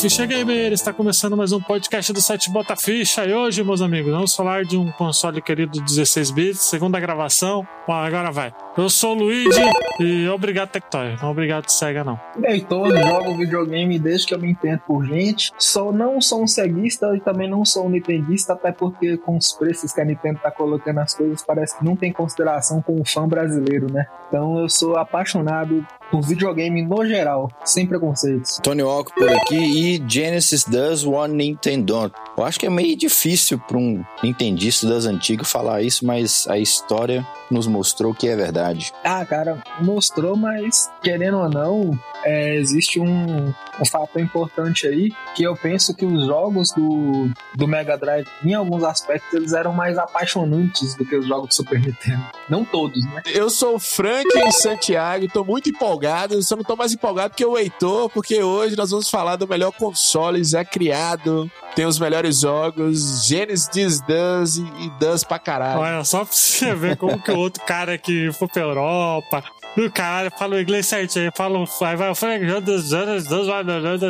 Ficha Gamer! Está começando mais um podcast do site Bota Ficha. E hoje, meus amigos, vamos falar de um console querido 16 bits, segunda gravação. Bom, agora vai. Eu sou o Luigi e obrigado, Tectoy. Não obrigado, Sega, não. Leitor, jogo videogame desde que eu me entendo por gente. Sou, não sou um ceguista e também não sou um nintendista, até porque com os preços que a Nintendo tá colocando as coisas, parece que não tem consideração com o fã brasileiro, né? Então eu sou apaixonado por videogame no geral, sem preconceitos. Tony Walker por aqui e Genesis does one Nintendo. Eu acho que é meio difícil para um nintendista das antigas falar isso, mas a história nos mostrou que é verdade. Ah, cara, mostrou, mas querendo ou não, é, existe um, um fato importante aí que eu penso que os jogos do, do Mega Drive, em alguns aspectos, eles eram mais apaixonantes do que os jogos do Super Nintendo. Não todos, né? Eu sou o Frank em Santiago e tô muito empolgado. Só não tô mais empolgado que o Heitor, porque hoje nós vamos falar do melhor console já criado. Tem os melhores jogos, Genesis Does e, e Does pra caralho. Olha, só pra você ver como que o outro cara que foi pra Europa, o cara fala o inglês certinho, fala, vai, vai, Frank, Genesis Does, Does,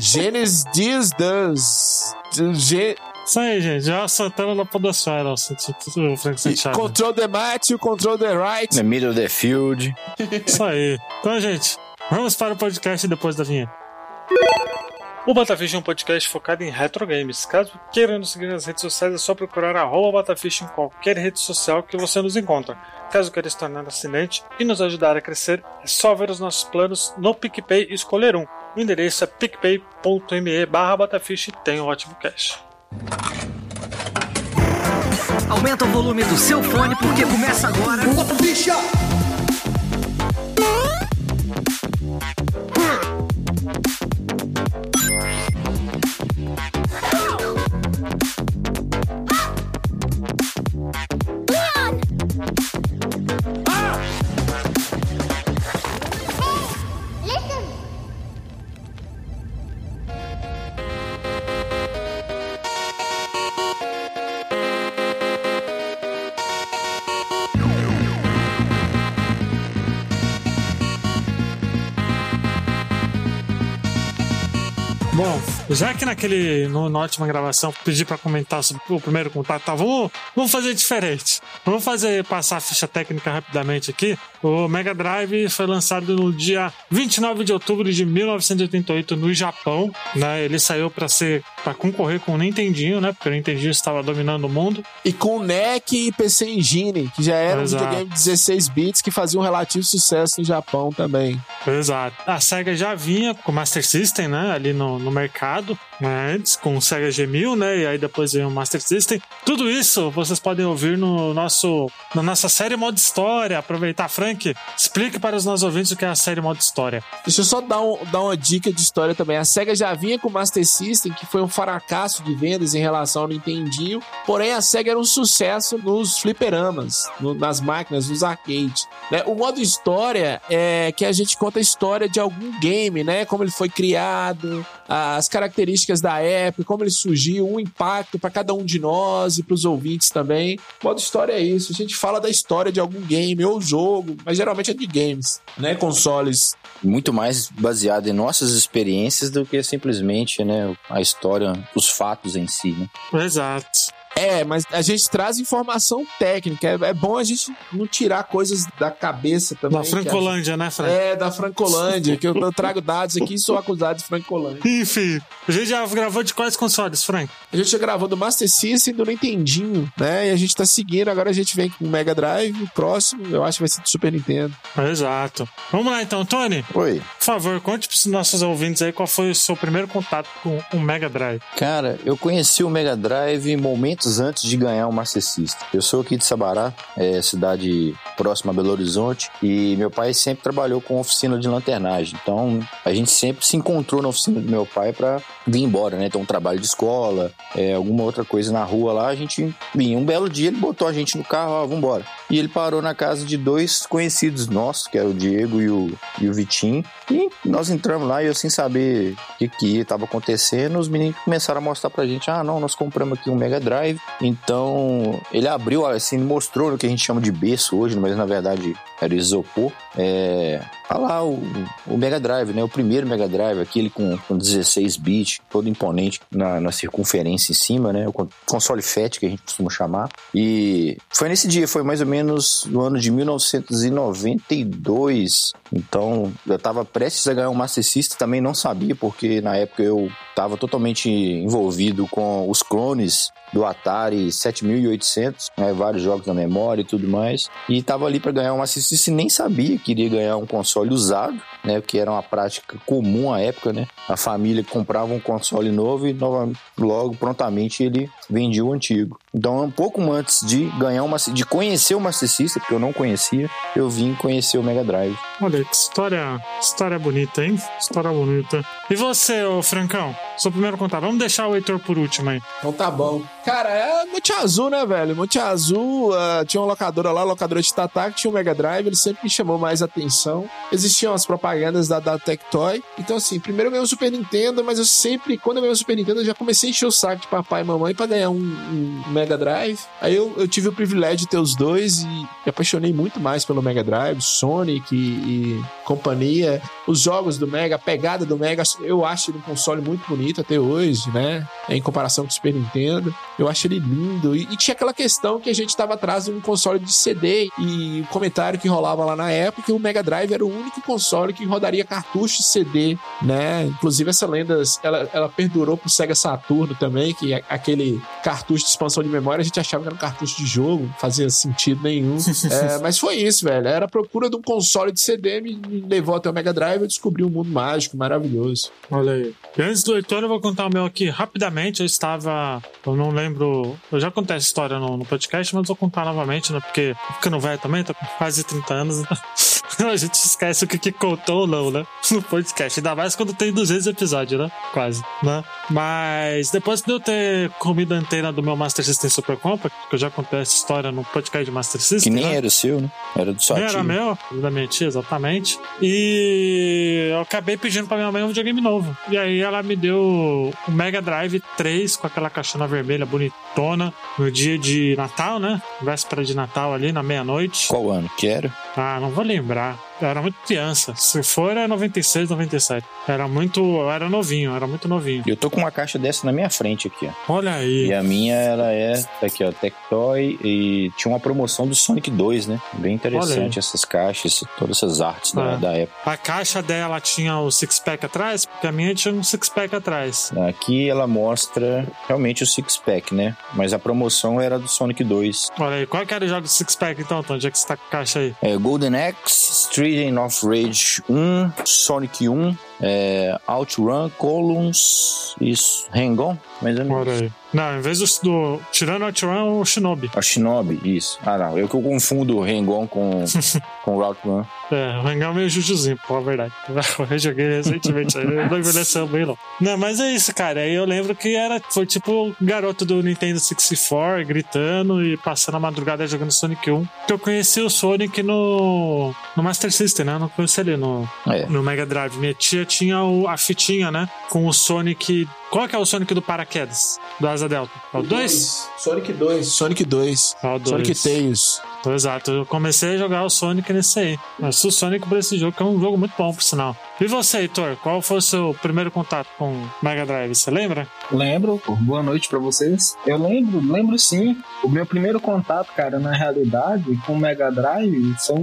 Genesis Does. Ge Isso aí, gente. Já Santana da Podosfera, o Frank Santiago. Control the Match, Control the Right. The middle of the field. Isso aí. Então, gente, vamos para o podcast depois da vinheta. O Batafish é um podcast focado em retro games. Caso queira nos seguir nas redes sociais, é só procurar arroba Batafish em qualquer rede social que você nos encontra. Caso queira se tornar assinante e nos ajudar a crescer, é só ver os nossos planos no PicPay e escolher um. O endereço é picpay.me barra Batafish e tem um ótimo cash. Aumenta o volume do seu fone porque começa agora. Bom, já que naquele, no, na última gravação, pedi pra comentar sobre o primeiro contato, tá, vamos, vamos fazer diferente. Vamos fazer, passar a ficha técnica rapidamente aqui. O Mega Drive foi lançado no dia 29 de outubro de 1988 no Japão, né? Ele saiu pra ser, para concorrer com o Nintendinho, né? Porque o Nintendinho estava dominando o mundo. E com NEC e PC Engine, que já era Exato. um videogame de 16 bits que fazia um relativo sucesso no Japão também. Exato. A SEGA já vinha com o Master System, né? Ali no, no mercado, né, antes, com o SEGA G1000, né? E aí depois veio o Master System. Tudo isso vocês podem ouvir no nosso, na nossa série Modo História. Aproveitar, Frank, explique para os nossos ouvintes o que é a série Modo História. Deixa eu só dar, um- dar uma dica de história também. A SEGA já vinha com o Master System, que foi um fracasso de vendas em relação ao Nintendinho. Porém, a SEGA era um sucesso nos fliperamas, no- nas máquinas, nos arcades. né? O modo história é que a gente conta a história de algum game, né? Como ele foi criado, as características da época, como ele surgiu, um impacto para cada um de nós e para os ouvintes também. Modo história é isso. A gente fala da história de algum game ou jogo, mas geralmente é de games, né? Consoles Muito mais baseado em nossas experiências do que simplesmente né, a história, os fatos em si. Né? Exato. É, mas a gente traz informação técnica. É, é bom a gente não tirar coisas da cabeça também. Da Francolândia, né, Frank? gente- É, da Francolândia, que eu, eu trago dados aqui e sou acusado de Francolândia. Enfim, a gente já gravou de quais consoles, Frank? A gente já gravou do Master System e do Nintendinho, né? E a gente tá seguindo, agora a gente vem com o Mega Drive, o próximo eu acho que vai ser do Super Nintendo. Exato. Vamos lá então, Tony. Oi. Por favor, conte para os nossos ouvintes aí qual foi o seu primeiro contato com o Mega Drive. Cara, eu conheci o Mega Drive momentos antes de ganhar o System. Eu sou aqui de Sabará, é, cidade próxima a Belo Horizonte, e meu pai sempre trabalhou com oficina de lanternagem. Então, a gente sempre se encontrou na oficina do meu pai pra vir embora, né? Então, um trabalho de escola, é, alguma outra coisa na rua lá, a gente vinha. Um belo dia ele botou a gente no carro, ó, vambora. E ele parou na casa de dois conhecidos nossos, que era o Diego e o, e o Vitinho. E nós entramos lá e eu sem saber o que que estava acontecendo, os meninos começaram a mostrar pra gente, ah, não, nós compramos aqui um Mega Drive. Então, ele abriu, assim, mostrou o que a gente chama de berço hoje, mas na verdade era isopor. É, Tá lá o, o Mega Drive, né? O primeiro Mega Drive, aquele com, com 16 bits, todo imponente na, na circunferência em cima, né? O console FAT, que a gente costuma chamar. E foi nesse dia, foi mais ou menos no ano de 1992. Então, eu tava prestes a ganhar um Master System, também não sabia, porque na época eu tava totalmente envolvido com os clones do Atari 7800, né, vários jogos na memória e tudo mais, e tava ali para ganhar um Master System, nem sabia que iria ganhar um console usado, né, que era uma prática comum à época, né, a família comprava um console novo e logo prontamente ele vendia o antigo. Então, um pouco antes de ganhar uma, de conhecer o Master System, porque eu não conhecia, eu vim conhecer o Mega Drive. Olha que história, história bonita, hein? História bonita. E você, ô Francão? Seu primeiro contato. Vamos deixar o Heitor por último aí. Então tá bom. Cara, é Monte Azul, né, velho? Monte Azul, uh, tinha uma locadora lá, locadora de Tata, que tinha o um Mega Drive, ele sempre me chamou mais atenção. Existiam as propagandas da, da Tectoy. Então, assim, primeiro eu ganhei o Super Nintendo, mas eu sempre, quando eu ganhei o Super Nintendo, eu já comecei a encher o saco de papai e mamãe pra ganhar um, um Mega Drive. Aí eu, eu, tive o privilégio de ter os dois e me apaixonei muito mais pelo Mega Drive, Sonic e, e companhia. Os jogos do Mega, a pegada do Mega, eu acho ele um console muito bonito até hoje, né? Em comparação com o Super Nintendo. Eu acho ele lindo. E, e tinha aquela questão que a gente estava atrás de um console de CD e o comentário que rolava lá na época que o Mega Drive era o único console que rodaria cartucho de CD, né? Inclusive essa lenda, ela, ela perdurou pro Sega Saturno também, que é aquele cartucho de expansão de memória, a gente achava que era um cartucho de jogo, não fazia sentido nenhum. é, mas foi isso, velho. Era a procura de um console de CD, me, levou até o Mega Drive e eu descobri um mundo mágico, maravilhoso. Olha aí. E antes do Heitor, eu vou contar o meu aqui rapidamente. Eu estava. Eu não lembro. Eu já contei essa história no, no podcast, mas vou contar novamente, né? Porque ficando velho também, tô com quase 30 anos. Então a gente esquece o que, que contou ou não, né? No podcast. Ainda mais quando tem 200 episódios, né? Quase, né? Mas depois de eu ter comido a antena do meu Master System Super Compact, que eu já contei essa história no podcast de Master System. Que nem né? era o seu, né? Era do seu era meu, da minha tia, exatamente. E eu acabei pedindo pra minha mãe um videogame novo. E aí ela me deu o Mega Drive 3 com aquela caixona vermelha bonitona no dia de Natal, né? Véspera de Natal ali, na meia-noite. Qual ano que era? Ah, não vou lembrar. Eu era muito criança. Se for, é 96, 97. Era muito. Eu era novinho, era muito novinho. Eu tô com uma caixa dessa na minha frente aqui, ó. Olha aí. E a minha, ela é aqui, ó, Tectoy. E tinha uma promoção do Sonic 2, né? Bem interessante essas caixas, todas essas artes da, Ah. da época. A caixa dela tinha o six-pack atrás, porque a minha tinha um six-pack atrás. Aqui ela mostra realmente o Six Pack, né? Mas a promoção era do Sonic 2. Olha aí, qual que era o jogo de six-pack então, Tom? Onde é que você tá com a caixa aí? É, Golden Axe, Street of Rage 1, Sonic 1, é, Outrun, Columns e Hang-On, mais ou menos. Não, em vez do. do tirando o Outrun, o Shinobi. A Shinobi, isso. Ah, não. Eu que eu confundo o Hang-On com, com o Outrun. É, o Hangão é meio jujuzinho, pô, a verdade. Eu joguei recentemente, aí não envelheceu bem, não. Não, mas é isso, cara. Aí eu lembro que era, foi tipo o garoto do Nintendo 64 gritando e passando a madrugada jogando Sonic 1. Que eu conheci o Sonic no, no Master System, né? Eu não conheci ele no, É. no Mega Drive. Minha tia tinha o- a fitinha, né? Com o Sonic. Qual que é o Sonic do paraquedas? Do Asa Delta? É o 2? Sonic 2. Sonic 2. É o 2. Sonic Tails. Exato, eu comecei a jogar o Sonic nesse aí. Mas o Sonic por esse jogo, que é um jogo muito bom, por sinal. E você, Heitor, qual foi o seu primeiro contato com Mega Drive? Você lembra? Lembro, boa noite pra vocês. Eu lembro, lembro sim. O meu primeiro contato, cara, na realidade, com Mega Drive, são.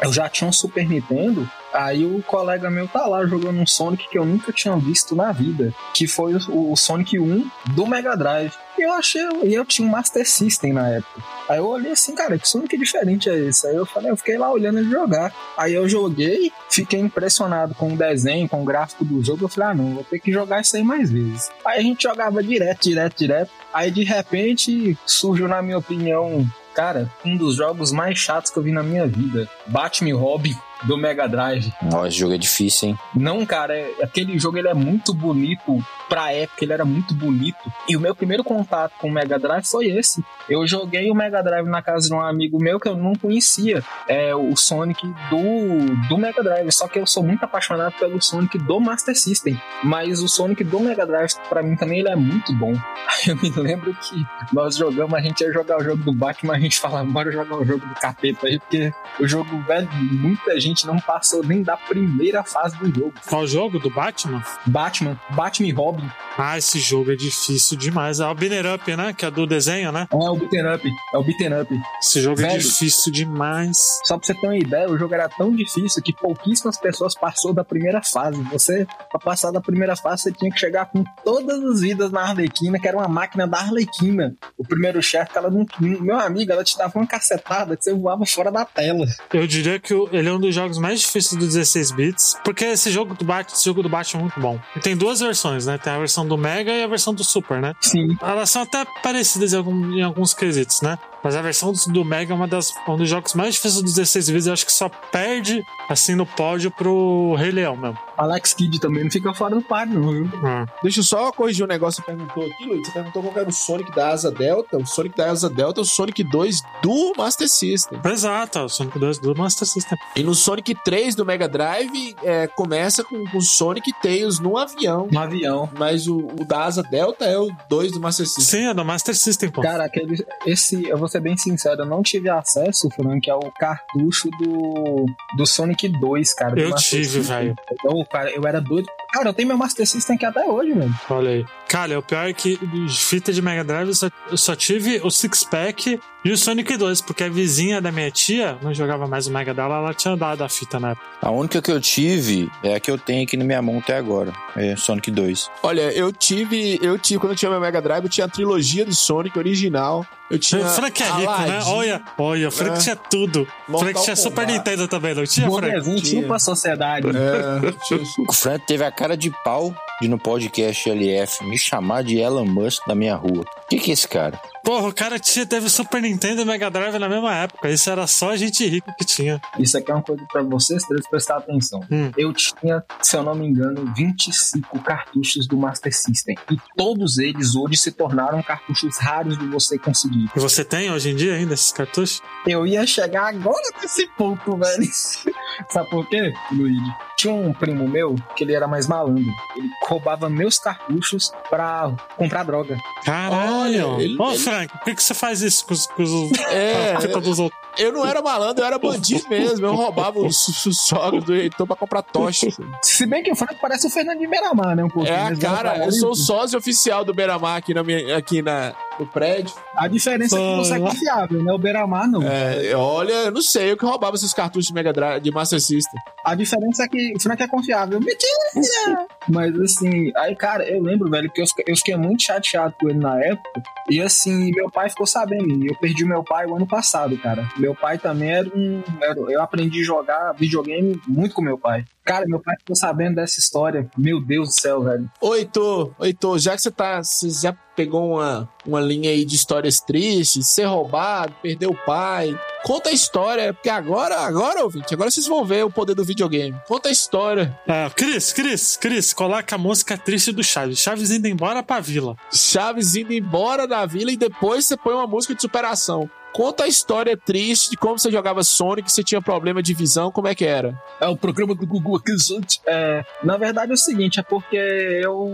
Eu já tinha um Super Nintendo. Aí o colega meu tá lá jogando um Sonic que eu nunca tinha visto na vida. Que foi o, Sonic 1 do Mega Drive. E eu achei. Eu tinha um Master System na época. Aí eu olhei assim, cara, que Sonic diferente é esse? Aí eu falei, eu fiquei lá olhando ele jogar. Aí eu joguei, fiquei impressionado com o desenho, com o gráfico do jogo. Eu falei, ah, não, vou ter que jogar isso aí mais vezes. Aí a gente jogava direto, direto, direto. Aí de repente surgiu, na minha opinião, cara, um dos jogos mais chatos que eu vi na minha vida: Batman Robin do Mega Drive. Ó, esse jogo é difícil, hein? Não, cara, é- aquele jogo ele é muito bonito pra época, ele era muito bonito. E o meu primeiro contato com o Mega Drive foi esse. Eu joguei o Mega Drive na casa de um amigo meu que eu não conhecia, é o Sonic do, do Mega Drive. Só que eu sou muito apaixonado pelo Sonic do Master System. Mas o Sonic do Mega Drive, pra mim também, ele é muito bom. Eu me lembro que nós jogamos, a gente ia jogar o jogo do Batman, a gente falava, bora jogar o jogo do capeta aí, porque o jogo velho, muita gente não passou nem da primeira fase do jogo. Qual jogo? Do Batman? Batman, Batman e Robin. Ah, esse jogo é difícil demais. É o Binner Up, né? Que é do desenho, né? É o beaten up, é o beaten up. Esse jogo é Velho. difícil demais. Só pra você ter uma ideia, o jogo era tão difícil que pouquíssimas pessoas passou da primeira fase. Você, pra passar da primeira fase, você tinha que chegar com todas as vidas na Arlequina, que era uma máquina da Arlequina. O primeiro chefe, ela não. Meu amigo, ela te dava uma cacetada que você voava fora da tela. Eu diria que ele é um dos jogos mais difíceis do 16 bits, porque esse jogo do Batman, esse jogo do Batman é muito bom. E tem duas versões, né? Tem a versão do Mega e a versão do Super, né? Sim. Elas são até parecidas em, alguns quesitos, né? Mas a versão do, Mega é uma das, um dos jogos mais difíceis do 16 bits. Eu acho que só perde, assim, no pódio pro Rei Leão mesmo. Alex Kidd também não fica fora do par, não, viu? Ah. Deixa eu só corrigir um negócio que você perguntou aqui, Luiz. Você perguntou qual era o Sonic da Asa Delta. O Sonic da Asa Delta é o Sonic 2 do Master System. Exato, o Sonic 2 do Master System. E no Sonic 3 do Mega Drive, é, começa com o Sonic Tails num avião. Um avião. Mas o, o da Asa Delta é o 2 do Master System. Sim, é do Master System, pô. Cara, aquele, esse, eu vou ser bem sincero, eu não tive acesso, Frank, ao cartucho do, do Sonic 2, cara. Eu tive, velho. Eu, cara, eu era doido. Cara, eu tenho meu Master System aqui até hoje, velho. Olha aí. Cara, o pior é que fita de Mega Drive eu só, eu só tive o Six Pack e o Sonic 2, porque a vizinha da minha tia não jogava mais o Mega dela, ela tinha dado a fita na época. A única que eu tive é a que eu tenho aqui na minha mão até agora. É Sonic 2. Olha, eu tive, eu tive, quando eu tinha meu Mega Drive, eu tinha a trilogia do Sonic original. Eu tinha. O Frank é rico, né? Aladdin, Olha, olha, o Frank É. tinha tudo. O Mortal Frank tinha Super Kombat. Nintendo também, não tinha, Frank? Tinha. tipo a sociedade. É, tinha- O Frank teve a cara de pau de no podcast LF me chamar de Elon Musk da minha rua. O que, que é esse cara? Porra, o cara tinha, teve Super Nintendo e Mega Drive na mesma época. Isso era só gente rica que tinha. Isso aqui é uma coisa pra vocês três prestar atenção. Hum. Eu tinha, se eu não me engano, 25 cartuchos do Master System. E todos eles hoje se tornaram cartuchos raros de você conseguir. E você tem hoje em dia ainda esses cartuchos? Eu ia chegar agora nesse ponto, velho. Sabe por quê, Luigi? Tinha um primo meu que ele era mais malandro. Ele roubava meus cartuchos pra comprar droga. Caralho! Olha, ele- ele- Frank, por que, que você faz isso com os, com os É, dos outros? Eu não era malandro, eu era bandido mesmo. Eu roubava os, os sogros do reitor pra comprar tocha. Se bem que o Frank parece o Fernando Beiramar, né? Um pouquinho. É Mas cara, eu sou o sócio oficial do Beiramar aqui, na minha, aqui na, no prédio. A diferença é que você é confiável, né? O Beiramar não. É, olha, eu não sei, eu que roubava esses cartuchos de Mega Drive, de Master System. A diferença é que o Frank é confiável. Mentira! Mas assim, aí, cara, eu lembro, velho, que eu, fiquei- eu fiquei muito chateado com ele na época. E assim, meu pai ficou sabendo. E eu perdi meu pai o ano passado, cara. Meu pai também era um. era- eu aprendi a jogar videogame muito com meu pai. Cara, meu pai ficou sabendo dessa história. Meu Deus do céu, velho. Ô, Heitor, já que você tá. Você já pegou uma, uma linha aí de histórias tristes, ser roubado, perder o pai. Conta a história, porque agora, agora, ouvinte, agora vocês vão ver o poder do videogame. Conta a história. É, Cris, Cris, Cris, coloca a música triste do Chaves. Chaves indo embora pra vila. Chaves indo embora da vila e depois você põe uma música de superação. Conta a história triste de como você jogava Sonic, você tinha problema de visão, como é que era? É o programa do Google aqui, gente. É, na verdade é o seguinte, é porque eu,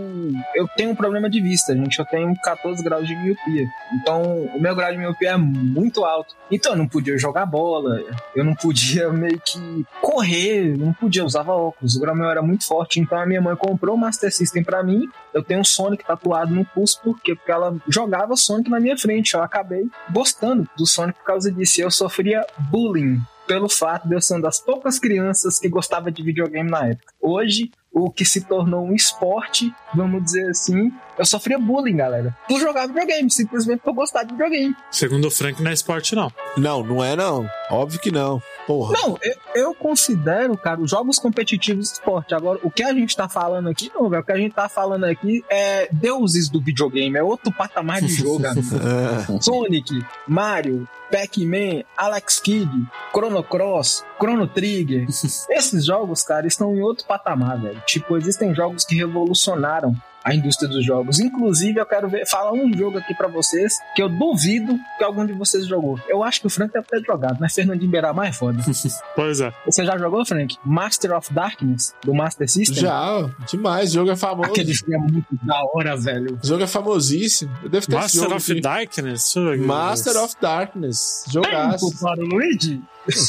eu tenho um problema de vista, gente. Eu tenho 14 graus de miopia. Então, o meu grau de miopia é muito alto. Então, eu não podia jogar bola, eu não podia meio que correr, não podia, usava óculos. O grau meu era muito forte. Então, a minha mãe comprou o Master System pra mim. Eu tenho um Sonic tatuado no pulso, por quê? Porque ela jogava Sonic na minha frente. Eu acabei gostando do Sonic por causa disso. Eu sofria bullying pelo fato de eu ser uma das poucas crianças que gostava de videogame na época. Hoje, o que se tornou um esporte, vamos dizer assim, eu sofria bullying, galera. Por jogar videogame, simplesmente por gostar de videogame. Segundo o Frank, não é esporte, não. Não, não é não. Óbvio que não. Porra. Não, eu, eu considero, cara, os jogos competitivos esporte. Agora, o que a gente tá falando aqui, não, velho. O que a gente tá falando aqui é deuses do videogame, é outro patamar de jogo. É. Sonic, Mario, Pac-Man, Alex Kidd, Chrono Cross, Chrono Trigger. Esses jogos, cara, estão em outro patamar, velho. Tipo, existem jogos que revolucionaram a indústria dos jogos. Inclusive, eu quero ver, falar um jogo aqui pra vocês que eu duvido que algum de vocês jogou. Eu acho que o Frank deve ter jogado, mas Fernandinho Beiramar é foda. Pois é. Você já jogou, Frank? Master of Darkness, do Master System? Já, demais. O jogo é famoso. Aquele filme é muito da hora, velho. O jogo é famosíssimo. Eu devo ter Master of aqui. Darkness? Master of Darkness. Jogaço. Tempo para o Luigi?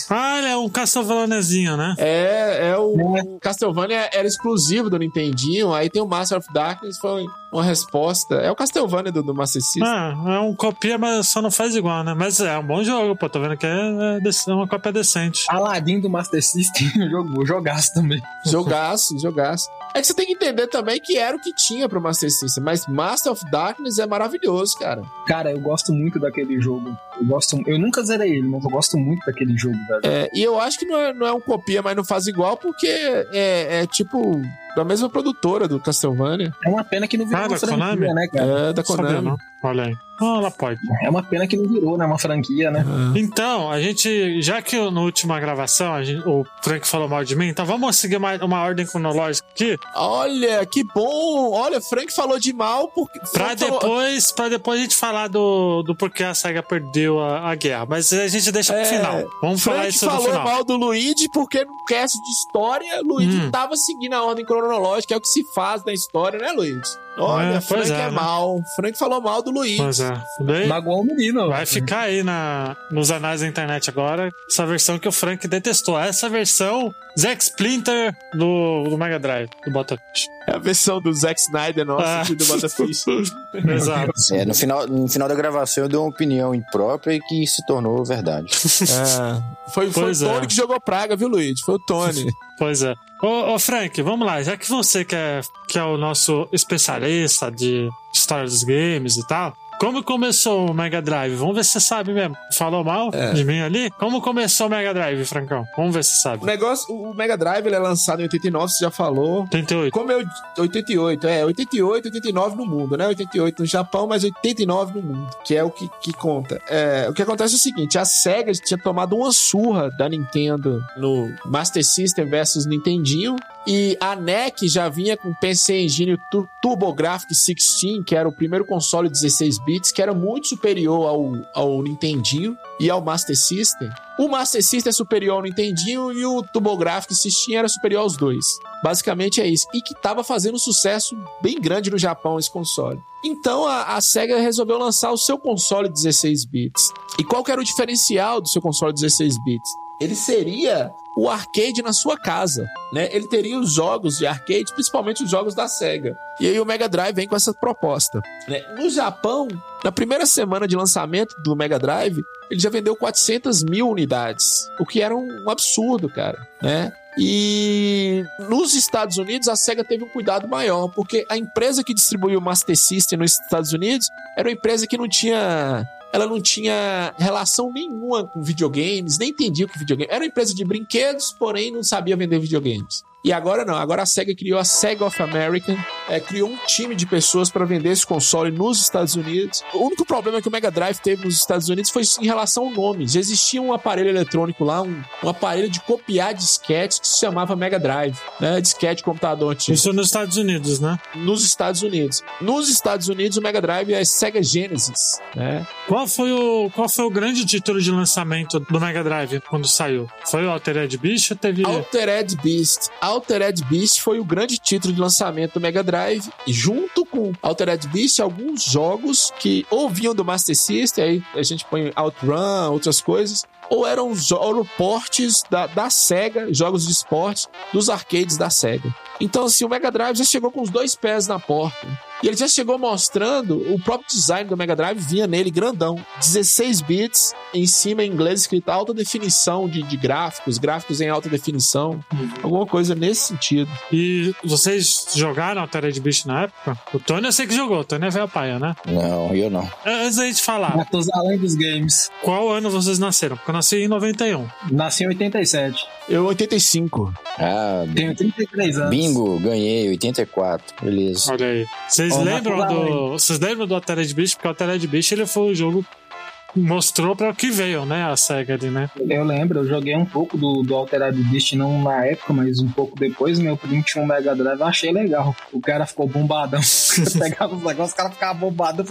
Ah, ele é um Castlevaniazinho, né? É, é o, o Castlevania era exclusivo do Nintendinho, aí tem o Master of Darkness, foi uma resposta. É o Castlevania do, do Master System. Ah, é um copia, mas só não faz igual, né? Mas é um bom jogo, pô. Tô vendo que é, é é uma cópia decente. Aladdin do Master System jogou, jogaço também. Jogaço, jogaço. É que você tem que entender também que era o que tinha pro Master System, mas Master of Darkness é maravilhoso, cara. Cara, eu gosto muito daquele jogo. Eu gosto, eu nunca zerei ele, mas eu gosto muito daquele jogo, velho. É, e eu acho que não é, não é um copia, mas não faz igual, porque é, é tipo da mesma produtora do Castlevania. É uma pena que não virou Da Konami? né, cara? É da Sabia, Konami. não? Olha aí. Ah, ela pode. É uma pena que não virou, né? Uma franquia, né? Ah. Então, a gente, já que na última gravação a gente- o Frank falou mal de mim, então vamos seguir uma, uma ordem cronológica aqui Olha, que bom! Olha, Frank falou de mal porque. pra Frank falou- depois, pra depois a gente falar do, do porquê a SEGA perdeu a, a guerra. Mas a gente deixa pro É, final. Vamos falar Frank isso no falou final. mal do Luigi porque no cast de história, Luigi Hum. tava seguindo a ordem cronológica, é o que se faz na história, né, Luigi? Olha, É, Frank é, é, né? mal. Frank falou mal do Luigi. Pois é. Daí Magoou o menino. vai ficar aí na, nos anais da internet agora essa versão que o Frank detestou. Essa versão Zack Splinter do, do Mega Drive, do Botafish. É a versão do Zack Snyder nossa Ah. aqui do Botafish. Exato. É, no final, no final da gravação eu dei uma opinião imprópria e que se tornou verdade. É. Foi, foi o é. Tony que jogou praga, viu, Luigi? Foi o Tony. Pois é. Ô, ô, Frank, vamos lá. Já que você que é, que é o nosso especialista de história dos games e tal, como começou o Mega Drive? Vamos ver se você sabe mesmo. Falou mal É. de mim ali? Como começou o Mega Drive, Francão? Vamos ver se você O sabe. negócio, o Mega Drive ele é lançado em 89, você já falou. 38. Como eu. 88, é, 88, 89 no mundo, né? 88 no Japão, mas 89 no mundo, que é o que, que conta. É, o que acontece é o seguinte: a SEGA tinha tomado uma surra da Nintendo no Master System versus Nintendinho. E a NEC já vinha com PC Engine Tu- TurboGrafx 16, que era o primeiro console 16 bits, que era muito superior ao, ao Nintendinho e ao Master System. O Master System é superior ao Nintendinho e o TurboGrafx 16 era superior aos dois. Basicamente é isso. E que tava fazendo um sucesso bem grande no Japão esse console. Então a, a SEGA resolveu lançar o seu console 16 bits. E qual que era o diferencial do seu console 16 bits? Ele seria o arcade na sua casa, né? Ele teria os jogos de arcade, principalmente os jogos da SEGA. E aí o Mega Drive vem com essa proposta. né? No Japão, na primeira semana de lançamento do Mega Drive, ele já vendeu 400 mil unidades, o que era um, absurdo, cara, né? E nos Estados Unidos a SEGA teve um cuidado maior, porque a empresa que distribuiu o Master System nos Estados Unidos era uma empresa que não tinha ela não tinha relação nenhuma com videogames, nem entendia o que videogame. Era uma empresa de brinquedos, porém não sabia vender videogames. E agora não, agora a SEGA criou a SEGA of America, é, criou um time de pessoas para vender esse console nos Estados Unidos. O único problema que o Mega Drive teve nos Estados Unidos foi em relação ao nome. Já existia um aparelho eletrônico lá, um, um aparelho de copiar disquetes que se chamava Mega Drive, né? Disquete computador antigo Isso nos Estados Unidos, né? nos Estados Unidos. Nos Estados Unidos, o Mega Drive é Sega Genesis, né? Qual foi, o, qual foi o grande título de lançamento do Mega Drive quando saiu? Foi o Altered Beast ou teve. Altered Beast. Altered Beast foi o grande título de lançamento do Mega Drive. Junto com Altered Beast, alguns jogos que ou vinham do Master System, aí a gente põe Outrun, outras coisas, ou eram eram portes da, da SEGA, jogos de esporte, dos arcades da SEGA. Então, assim, o Mega Drive já chegou com os dois pés na porta. E ele já chegou mostrando o próprio design do Mega Drive, vinha nele grandão. 16 bits, em cima em inglês escrito alta definição de, de gráficos, gráficos em alta definição, alguma coisa nesse sentido. E vocês jogaram Altered Beast na época? O Tony eu sei que jogou, o Tony é velho paia, né? Não, eu não. Antes da gente falar, Matusalém dos games. qual ano vocês nasceram? Porque nasci em 91. Nasci em 87. Eu, 85. Ah, Tenho 33 anos. bingo, ganhei, 84. Beleza. Olha aí. Vocês lembram do. Vocês lembram do Altered Beast? Porque o Altered Beast ele foi o jogo mostrou para o que veio, né? A SEGA ali, né? Eu lembro, eu joguei um pouco do, do Altered Beast, não na época, mas um pouco depois. Meu primo tinha um Mega Drive, eu achei legal. O cara ficou bombadão. Eu pegava os negócios, o cara ficava bombado.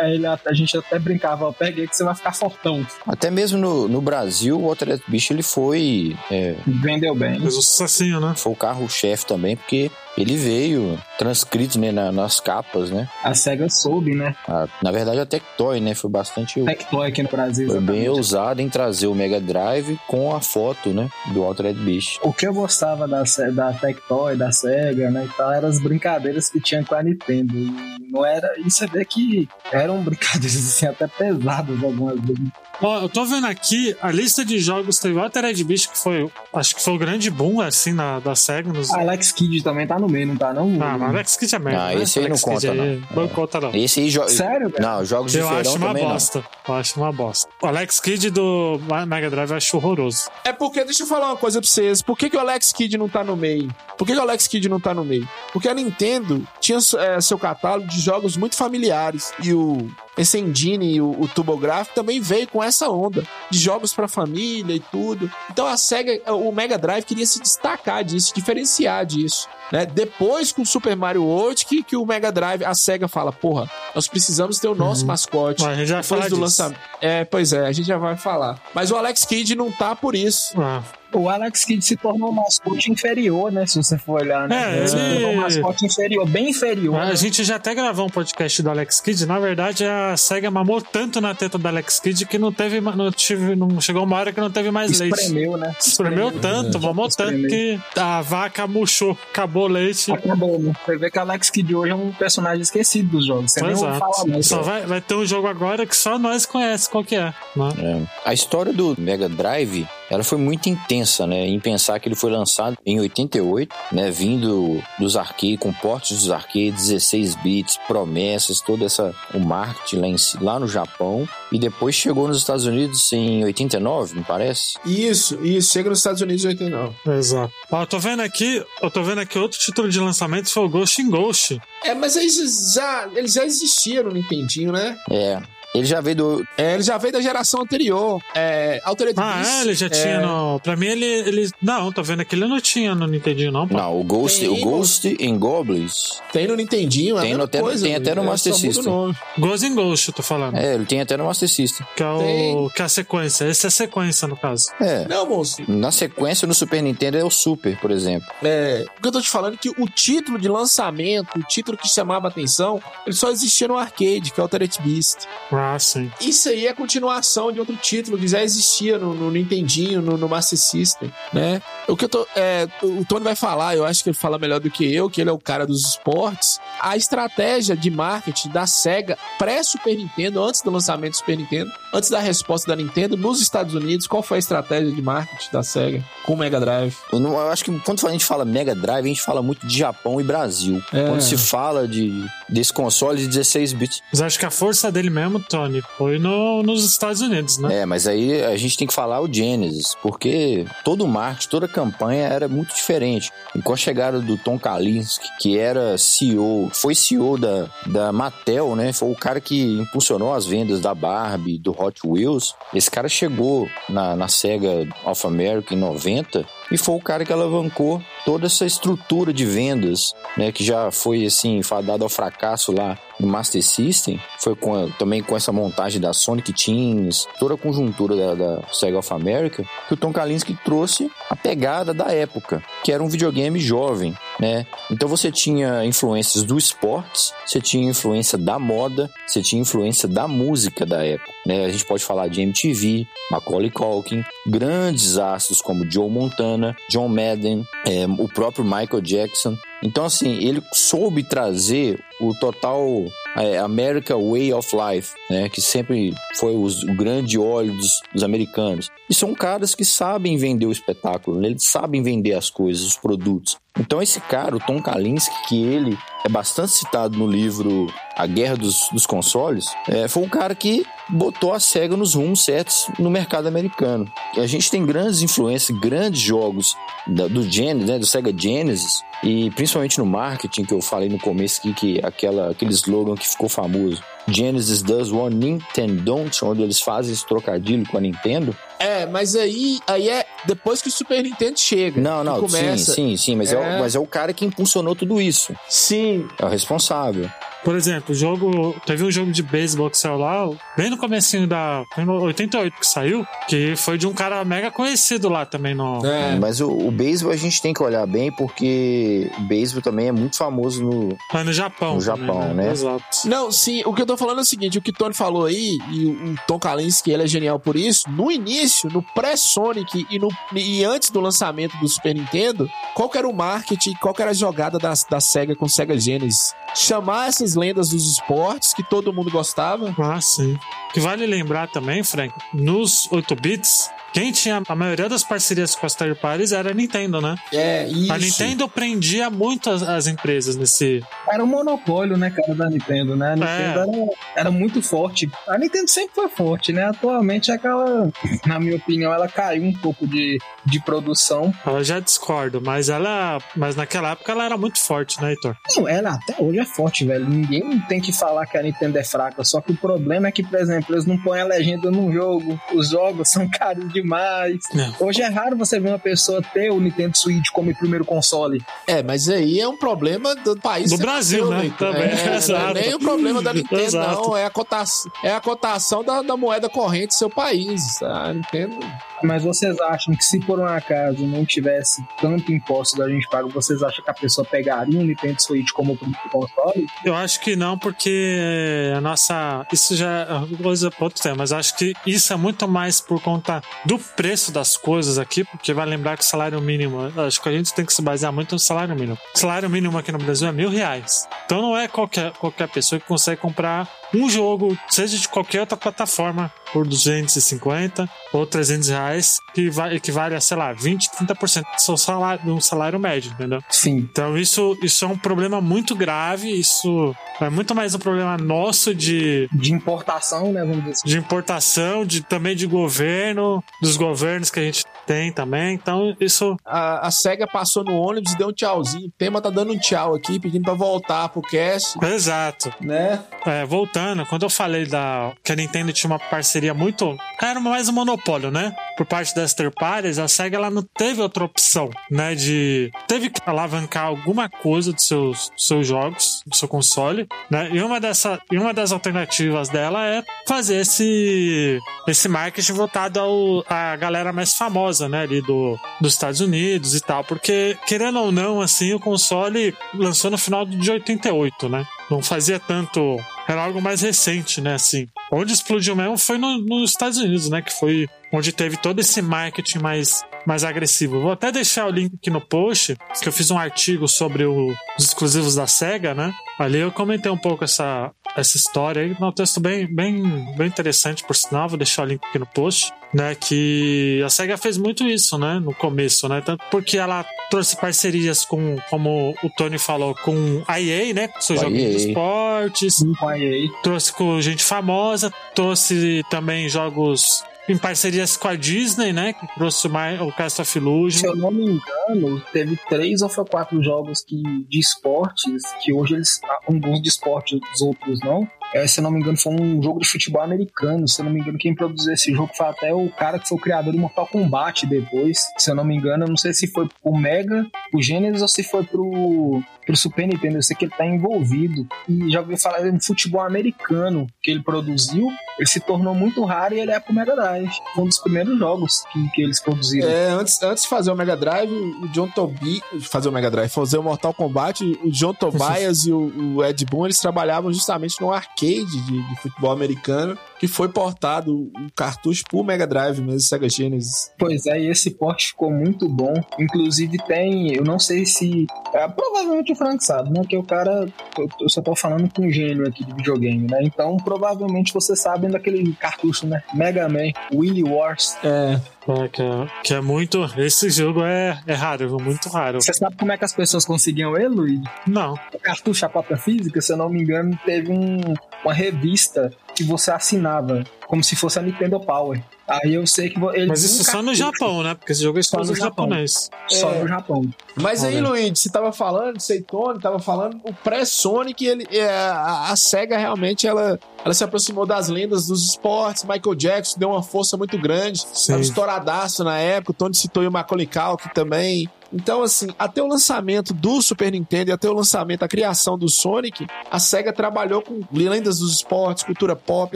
Aí ele, a gente até brincava, peguei que você vai ficar fortão. Até mesmo no, no Brasil, o Altered Beast ele foi. É, Vendeu bem. Fez um sucessinho, né? foi o carro-chefe também, porque ele veio transcrito né, na- nas capas, né? A SEGA soube, né? A- na verdade, a Tectoy, né? Foi bastante. Tectoy aqui no Brasil. Foi bem ousado em trazer o Mega Drive com a foto, né? Do Altered Beast. O que eu gostava da, da Tectoy, da SEGA, né, e tal, eram as brincadeiras que tinha com a Nintendo. E não era. E você vê que eram brincadeiras assim, até pesadas algumas vezes. Ó, eu tô vendo aqui a lista de jogos teve o Altered Beast, que foi, acho que foi o grande boom, assim, na, da SEGA. Nos... A Alex Kidd também tá no meio, não tá não? Ah, Alex Kidd é merda. Ah, né? esse aí não Alex Kidd conta, aí não. Não conta, não. Esse aí joga. Sério, velho? Não, jogos de Eu feirão acho uma bosta. Eu acho uma bosta. O Alex Kidd do Mega Drive eu acho horroroso. É porque, deixa eu falar uma coisa pra vocês. Por que, que o Alex Kidd não tá no meio? Por que, que o Alex Kidd não tá no meio? Porque a Nintendo tinha é, seu catálogo de jogos muito familiares. E o esse engine e o, o TurboGrafx também veio com essa onda de jogos pra família e tudo. Então a Sega, o Mega Drive queria se destacar disso, diferenciar disso. Né? Depois com o Super Mario World que, que o Mega Drive, a Sega fala, porra, nós precisamos ter o nosso mascote. Mas a gente já vai falar do disso. lançamento. É, pois é, a gente já vai falar. Mas o Alex Kidd não tá por isso. Ah, O Alex Kidd se tornou um mascote inferior, né? Se você for olhar, né? É, se ele- tornou um mascote inferior, bem inferior. a né? gente já até gravou um podcast do Alex Kidd. Na verdade, a SEGA mamou tanto na teta do Alex Kidd que não teve, não tive, não chegou uma hora que não teve mais leite. Espremeu, né? Espremeu tanto, mamou tanto Espremeu. que a vaca murchou, acabou o leite. Acabou, né? Você vê que o Alex Kidd hoje é um personagem esquecido dos jogos. Você nem ouve Exato. falar mais. Só vai, vai ter um jogo agora que só nós conhecemos qual que é. Né? É. A história do Mega Drive, ela foi muito intensa, né? Em pensar que ele foi lançado em 88, né? Vindo dos arcades, com portes dos arcades, 16 bits, promessas, toda essa o marketing lá, em lá no Japão e depois chegou nos Estados Unidos em 89, me parece. Isso, isso. Chega nos Estados Unidos em 89. Exato. Ó, eu tô vendo aqui, eu tô vendo aqui outro título de lançamento foi o Ghost in Ghost. É, mas eles já, eles já existiam no Nintendinho, né? É. Ele já veio do. É, ele já veio da geração anterior. É, Altered Ah, Beast, é, ele já é, tinha no. Pra mim, ele, ele. Não, tô vendo aqui, ele não tinha no Nintendinho, não, pô. Não, o Ghost, Tem, o Ghost in Goblins. Tem no Nintendinho, é Tem no- tem- coisa, tem até no é, Master System. Ghost in Ghost, eu tô falando. É, ele tem até no Master System. Que é o. Que é a sequência. Esse é a sequência, no caso. É. Não, moço. Na sequência, no Super Nintendo é o Super, por exemplo. É, o que eu tô te falando é que o título de lançamento, o título que chamava atenção, ele só existia no arcade, que é o Altered Beast. Ah, sim. Isso aí é continuação de outro título que já existia no, no Nintendinho, no, no Master System, né? O que eu tô. é, o Tony vai falar, eu acho que ele fala melhor do que eu, que ele é o cara dos esportes. A estratégia de marketing da SEGA pré-Super Nintendo, antes do lançamento do Super Nintendo, antes da resposta da Nintendo, nos Estados Unidos, qual foi a estratégia de marketing da SEGA com o Mega Drive? Eu, não- eu acho que quando a gente fala Mega Drive, a gente fala muito de Japão e Brasil. É. Quando se fala de desse console de 16 bits. Mas acho que a força dele mesmo, Tony, foi no, nos Estados Unidos, né? É, mas aí a gente tem que falar o Genesis, porque todo o marketing, toda a campanha era muito diferente. E com a chegada do Tom Kalinske, que era CEO, foi CEO da, da Mattel, né? Foi o cara que impulsionou as vendas da Barbie, do Hot Wheels. Esse cara chegou na, na SEGA of America em 90 e foi o cara que alavancou toda essa estrutura de vendas, né? Que já foi, assim, fadada ao fracasso lá no Master System. Foi com também com essa montagem da Sonic Teams, toda a conjuntura da, da Sega of America, que o Tom Kalinske trouxe a pegada da época, que era um videogame jovem, né? Então você tinha influências do esportes, você tinha influência da moda, você tinha influência da música da época, né? A gente pode falar de MTV, Macaulay Culkin, grandes astros como Joe Montana, John Madden, é, o próprio Michael Jackson. Então, assim, ele soube trazer o total é, America Way of Life, né? Que sempre foi os- o grande óleo dos, dos americanos. E são caras que sabem vender o espetáculo, né? eles sabem vender as coisas, os produtos. Então, esse cara, o Tom Kalinske, que ele é bastante citado no livro A Guerra dos, dos Consoles, é, foi um cara que botou a SEGA nos rumos certos no mercado americano. E a gente tem grandes influências, grandes jogos da- do Genesis, né, do Sega Genesis, e principalmente no marketing, que eu falei no começo aqui, que aquela, aquele slogan que ficou famoso. Genesis does one Nintendo, onde eles fazem esse trocadilho com a Nintendo. É, mas aí, aí é depois que o Super Nintendo chega. Não, que não, começa. sim, sim, sim, mas é. É. o, mas é o cara que impulsionou tudo isso. Sim, É o responsável. Por exemplo, o jogo. Teve um jogo de beisebol que saiu lá, bem no comecinho da. Foi no 88 que saiu, que foi de um cara mega conhecido lá também no. É. Mas o, o beisebol a gente tem que olhar bem, porque o beisebol também é muito famoso no. Foi no Japão. No também, Japão, né? Exato. Não, sim, o que eu tô falando é o seguinte, o que o Tony falou aí, e o o Tom Kalinske, ele é genial por isso, no início, no pré-Sonic e, no, e antes do lançamento do Super Nintendo, qual que era o marketing, qual que era a jogada da, da SEGA com SEGA Genesis? Chamar essas lendas dos esportes que todo mundo gostava, Ah, sim. Que vale lembrar também, Frank, nos 8 bits, quem tinha a maioria das parcerias com as third parties era a Nintendo, né? é isso. A Nintendo prendia muito as, as empresas nesse. Era um monopólio, né, cara, da Nintendo, né? A Nintendo era, era muito forte. A Nintendo sempre foi forte, né? Atualmente aquela, na minha opinião, ela caiu um pouco de, de produção. Eu já discordo, mas ela. Mas naquela época ela era muito forte, né, Heitor? Não, ela até hoje é forte, velho. Ninguém tem que falar que a Nintendo é fraca. Só que o problema é que, por exemplo, eles não põem a legenda no jogo. Os jogos são caros demais. Não. Hoje é raro você ver uma pessoa ter o Nintendo Switch como primeiro console. É, mas aí é um problema do país. Do Brasil, né? Heitor. Também, É, não é exato. nem o problema da Nintendo, Exato. não. É a cotação, é a cotação da, da moeda corrente do seu país. A Nintendo. Mas vocês acham que se por um acaso não tivesse tanto imposto da gente paga, vocês acham que a pessoa pegaria um Nintendo Switch como console? Eu acho que não, porque a nossa. Isso já é coisa pra outro tema, mas acho que isso é muito mais por conta do preço das coisas aqui, porque vai lembrar que o salário mínimo. Acho que a gente tem que se basear muito no salário mínimo. O salário mínimo aqui no Brasil é mil reais. Então não é qualquer, qualquer pessoa que consegue comprar um jogo, seja de qualquer outra plataforma, por 250 ou 300 reais, que vai, equivale a, sei lá, 20, 30% do seu salário, de um salário médio, entendeu? Sim. Então isso, isso é um problema muito grave, isso é muito mais um problema nosso de, De importação, né? Vamos dizer assim. de importação, de, também de governo, dos governos que a gente tem também. Então isso A, a SEGA passou no ônibus e deu um tchauzinho. O tema tá dando um tchau aqui, pedindo pra voltar pro cast, Exato. né? É, voltando, quando eu falei da que a Nintendo tinha uma parceria muito. Era mais um monopólio, né? Por parte das third a SEGA ela não teve outra opção, né? De. Teve que alavancar alguma coisa dos seus, seus jogos, do seu console, né? E uma, dessa, e uma das alternativas dela é fazer esse, esse marketing voltado ao, à galera mais famosa, né? Ali do, dos Estados Unidos e tal. Porque, querendo ou não, assim, o console lançou no final de 88, né? Não fazia tanto. Era algo mais recente, né? Assim. Onde explodiu mesmo foi no- nos Estados Unidos, né? Que foi onde teve todo esse marketing mais, mais agressivo. Vou até deixar o link aqui no post, que eu fiz um artigo sobre o- os exclusivos da SEGA, né? Ali eu comentei um pouco essa, essa história aí. É um texto bem, bem, bem interessante, por sinal. Vou deixar o link aqui no post. Né, que a SEGA fez muito isso, né, no começo, né, tanto porque ela trouxe parcerias com, como o Tony falou, com a EA, né, com seus joguinhos de esportes, com a EA. trouxe com gente famosa, trouxe também jogos em parcerias com a Disney, né? Que trouxe o, o Cast of Se Illusion. eu não me engano, teve três ou quatro jogos que, de esportes, que hoje eles. Alguns de esporte, os outros não. É, se eu não me engano, foi um jogo de futebol americano. Se eu não me engano, quem produziu esse jogo foi até o cara que foi o criador do Mortal Kombat depois. Se eu não me engano, eu não sei se foi pro Mega, pro Genesis ou se foi pro, pro Super Nintendo. Eu sei que ele tá envolvido. E já ouvi falar de um futebol americano que ele produziu. Ele se tornou muito raro e ele é pro Mega Drive. Foi um dos primeiros jogos que, que eles produziram. É, antes, antes de fazer o Mega Drive, o John Tobias. Fazer o Mega Drive, fazer o Mortal Kombat, o John Tobias e o, o Ed Boon, eles trabalhavam justamente no arcade de, de futebol americano, que foi portado o cartucho pro Mega Drive mesmo, Sega Genesis. Pois é, e esse porte ficou muito bom. Inclusive tem, eu não sei se. É, provavelmente o Frank sabe, né? Que o cara. Eu, eu só tô falando com um gênio aqui de videogame, né? Então provavelmente você sabe daquele cartucho, né? Mega Man, Willy Wars. É. É, que, é, que é muito. Esse jogo é, é raro, muito raro. Você sabe como é que as pessoas conseguiam ele, Luigi? Não. O cartucho, a cópia física, se eu não me engano, teve um, uma revista que você assinava, como se fosse a Nintendo Power. Aí eu sei que vo- ele Mas isso só no Japão, né? Porque esse jogo é Só no japonês. Só É. no Japão. Mas aí. Luigi, você tava falando, sei, Tony, tava falando, o pré-Sonic, ele, é, a, a SEGA realmente, ela, ela se aproximou das lendas dos esportes, Michael Jackson deu uma força muito grande, Sim. tava estouradaço na época, o Tony citou o Macaulay Culkin também. Então, assim, até o lançamento do Super Nintendo e até o lançamento, a criação do Sonic, a SEGA trabalhou com lendas dos esportes, cultura pop,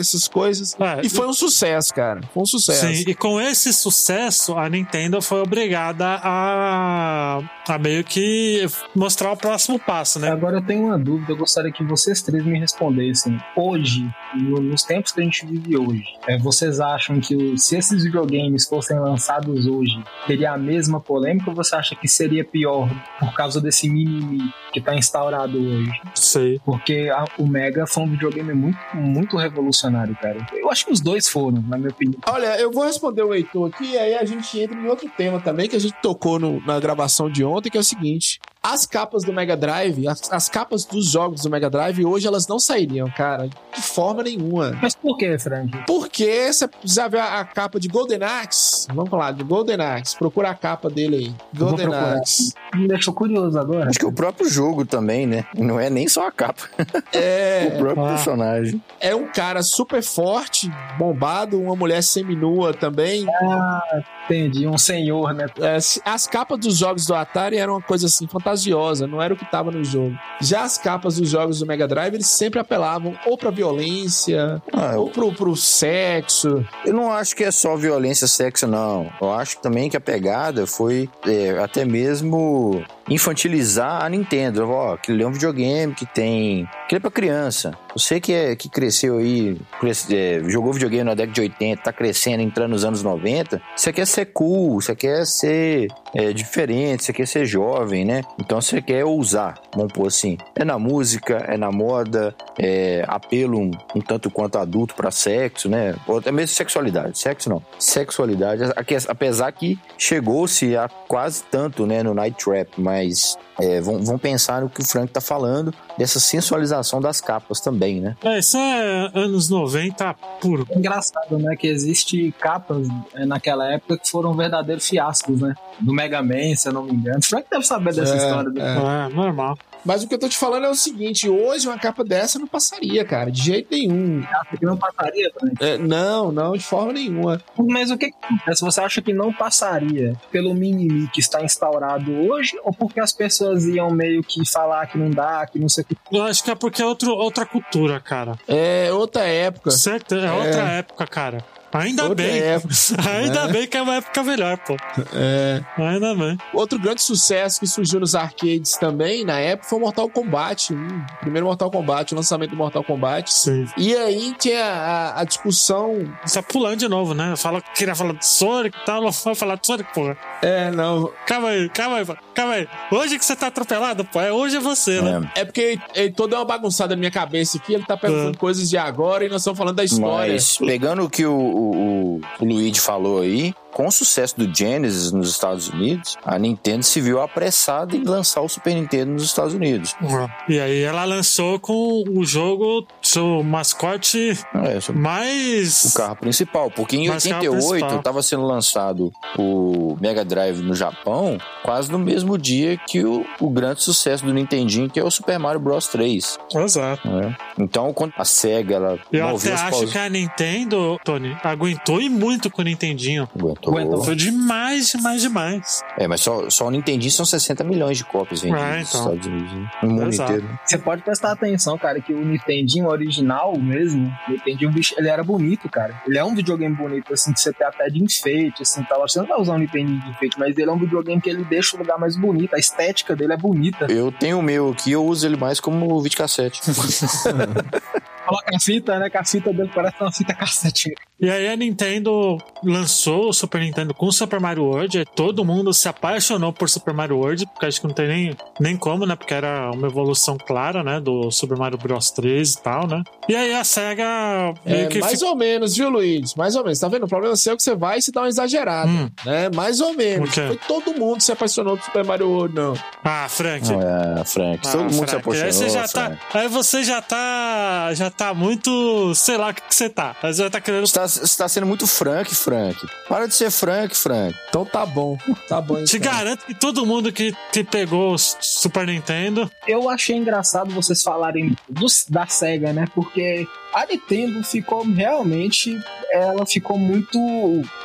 essas coisas, É, e foi um sucesso, cara, foi um sucesso. Sim, e com esse sucesso, a Nintendo foi obrigada a, a meio que mostrar o próximo passo, né? Agora eu tenho uma dúvida, eu gostaria que vocês três me respondessem. Hoje, no- nos tempos que a gente vive hoje, é, vocês acham que se esses videogames fossem lançados hoje, teria a mesma polêmica ou você acha que seria pior por causa desse mimimi que tá instaurado hoje? Sei. Porque a- o Mega foi um videogame muito, muito revolucionário, cara. Eu acho que os dois foram, na minha opinião. Olha, eu vou responder o Heitor aqui, e aí a gente entra em outro tema também, que a gente tocou no- na gravação de ontem, que é o seguinte. As capas do Mega Drive, as, as capas dos jogos do Mega Drive, hoje elas não sairiam, cara, de forma nenhuma. Mas por que, Frank? Porque você já viu a, a capa de Golden Axe? Vamos falar de Golden Axe. Procura a capa dele aí. Golden. Axe. Me deixou curioso agora. Acho que o próprio jogo também, né? Não é nem só a capa, É, o próprio ah. personagem. é um cara super forte, bombado, uma mulher seminua também. Entendi, um senhor, né? É, as capas dos jogos do Atari eram uma coisa assim fantasiosa, não era o que tava no jogo. Já as capas dos jogos do Mega Drive, eles sempre apelavam ou pra violência, Ah, ou pro, pro sexo. eu não acho que é só violência, sexo, não. Eu acho também que a pegada foi é, até mesmo infantilizar a Nintendo. Ó, aquele é um videogame que tem. Aquele é pra criança. Você que, é, que cresceu aí, cresce- é, jogou videogame na década de 80, tá crescendo, entrando nos anos 90, você quer ser cool, você quer ser é, diferente, você quer ser jovem, né? Então você quer ousar, vamos pôr assim. É na música, é na moda, é apelo um, um tanto quanto adulto pra sexo, né? Ou até mesmo sexualidade. Sexo não. Sexualidade, apesar que chegou-se a quase tanto, né, no Night Trap, mas é, vão, vão pensar no que o Frank tá falando, dessa sensualização das capas também, né? É, isso é anos 90 puro. Engraçado, né? Que existe capas é, naquela época que foram verdadeiros fiascos, né? Do Mega Man, se eu não me engano. Frank deve saber dessa É, história. né? Do... é. É, normal. Mas o que eu tô te falando é o seguinte: hoje uma capa dessa não passaria, cara, de jeito nenhum. Acha que não passaria, Frank? É, não, não, de forma nenhuma. Mas o que acontece? Você acha que não passaria pelo mimimi que está instaurado hoje ou porque as pessoas iam meio que falar que não dá, que não sei o que? Eu acho que é porque é outro, outra cultura, cara. É outra época. Certo? É, outra época, cara. Ainda Outra bem. época. Ainda É. bem que é uma época melhor, pô. É. Ainda bem. Outro grande sucesso que surgiu nos arcades também, na época, foi o Mortal Kombat. hum, primeiro Mortal Kombat, o lançamento do Mortal Kombat. Sim. E aí tinha a, a discussão. Você tá pulando de novo, né? Fala que queria falar de Sonic e tal, não vai falar de Sonic, porra. É, não. Calma aí, calma aí, calma aí. Hoje que você tá atropelado, pô, é hoje é você, né? É porque ele toda uma bagunçada na minha cabeça aqui, ele tá perguntando É. coisas de agora e nós estamos falando da história. Mas pegando o que o, o, o- Luigi falou aí, com o sucesso do Genesis nos Estados Unidos, a Nintendo se viu apressada em lançar o Super Nintendo nos Estados Unidos. E aí ela lançou com o jogo, seu mascote É, mais. o carro principal, porque em carro 88 principal. estava sendo lançado o Mega Drive no Japão, quase no mesmo dia que o, o grande sucesso do Nintendinho, que é o Super Mario Bros 3. Exato. né? Então, quando a SEGA ela Eu até acho paus- que a Nintendo, Tony, aguentou e muito com o Nintendinho. Aguentou. Aguentou. Foi demais, demais, demais. É, mas só, só o Nintendinho são 60 milhões de cópias vendidas É, nos então. Estados Unidos. Né? No mundo Exato. inteiro. Você pode prestar atenção, cara, que o Nintendinho original mesmo, o Nintendinho, bicho, ele era bonito, cara. Ele é um videogame bonito, assim, que você tem até de enfeite, assim, tal. Você não vai usar um Nintendinho de enfeite, mas ele é um videogame que ele deixa o lugar mais bonito. A estética dele é bonita. Eu tenho o meu aqui, eu uso ele mais como videocassete. Coloca a fita, né? Que a fita dele parece uma fita cassete. E aí a Nintendo lançou o Super Nintendo com Super Mario World. Todo mundo se apaixonou por Super Mario World, porque acho que não tem nem, nem como, né? Porque era uma evolução clara, né? Do Super Mario Bros 3 e tal, né? E aí a SEGA meio É, que mais ficou- ou menos, viu, Luiz? Mais ou menos. Tá vendo? O problema seu é que você vai e se dá uma exagerada. Hum. Né? Mais ou menos. Quê? Foi todo mundo se apaixonou por Super Mario World, não. Ah, Frank. É, Frank, Ah, todo mundo se Frank, apaixonou. Aí você já tá, aí você já tá, já tá muito, sei lá o que, que você tá. Você já tá querendo Você tá, você tá sendo muito Frank, Frank. Para de ser Frank, Frank. Então tá bom. Tá bom. Te então. garanto que todo mundo que, que pegou o Super Nintendo. Eu achei engraçado vocês falarem dos- da SEGA, né? Porque a Nintendo ficou realmente. Ela ficou muito.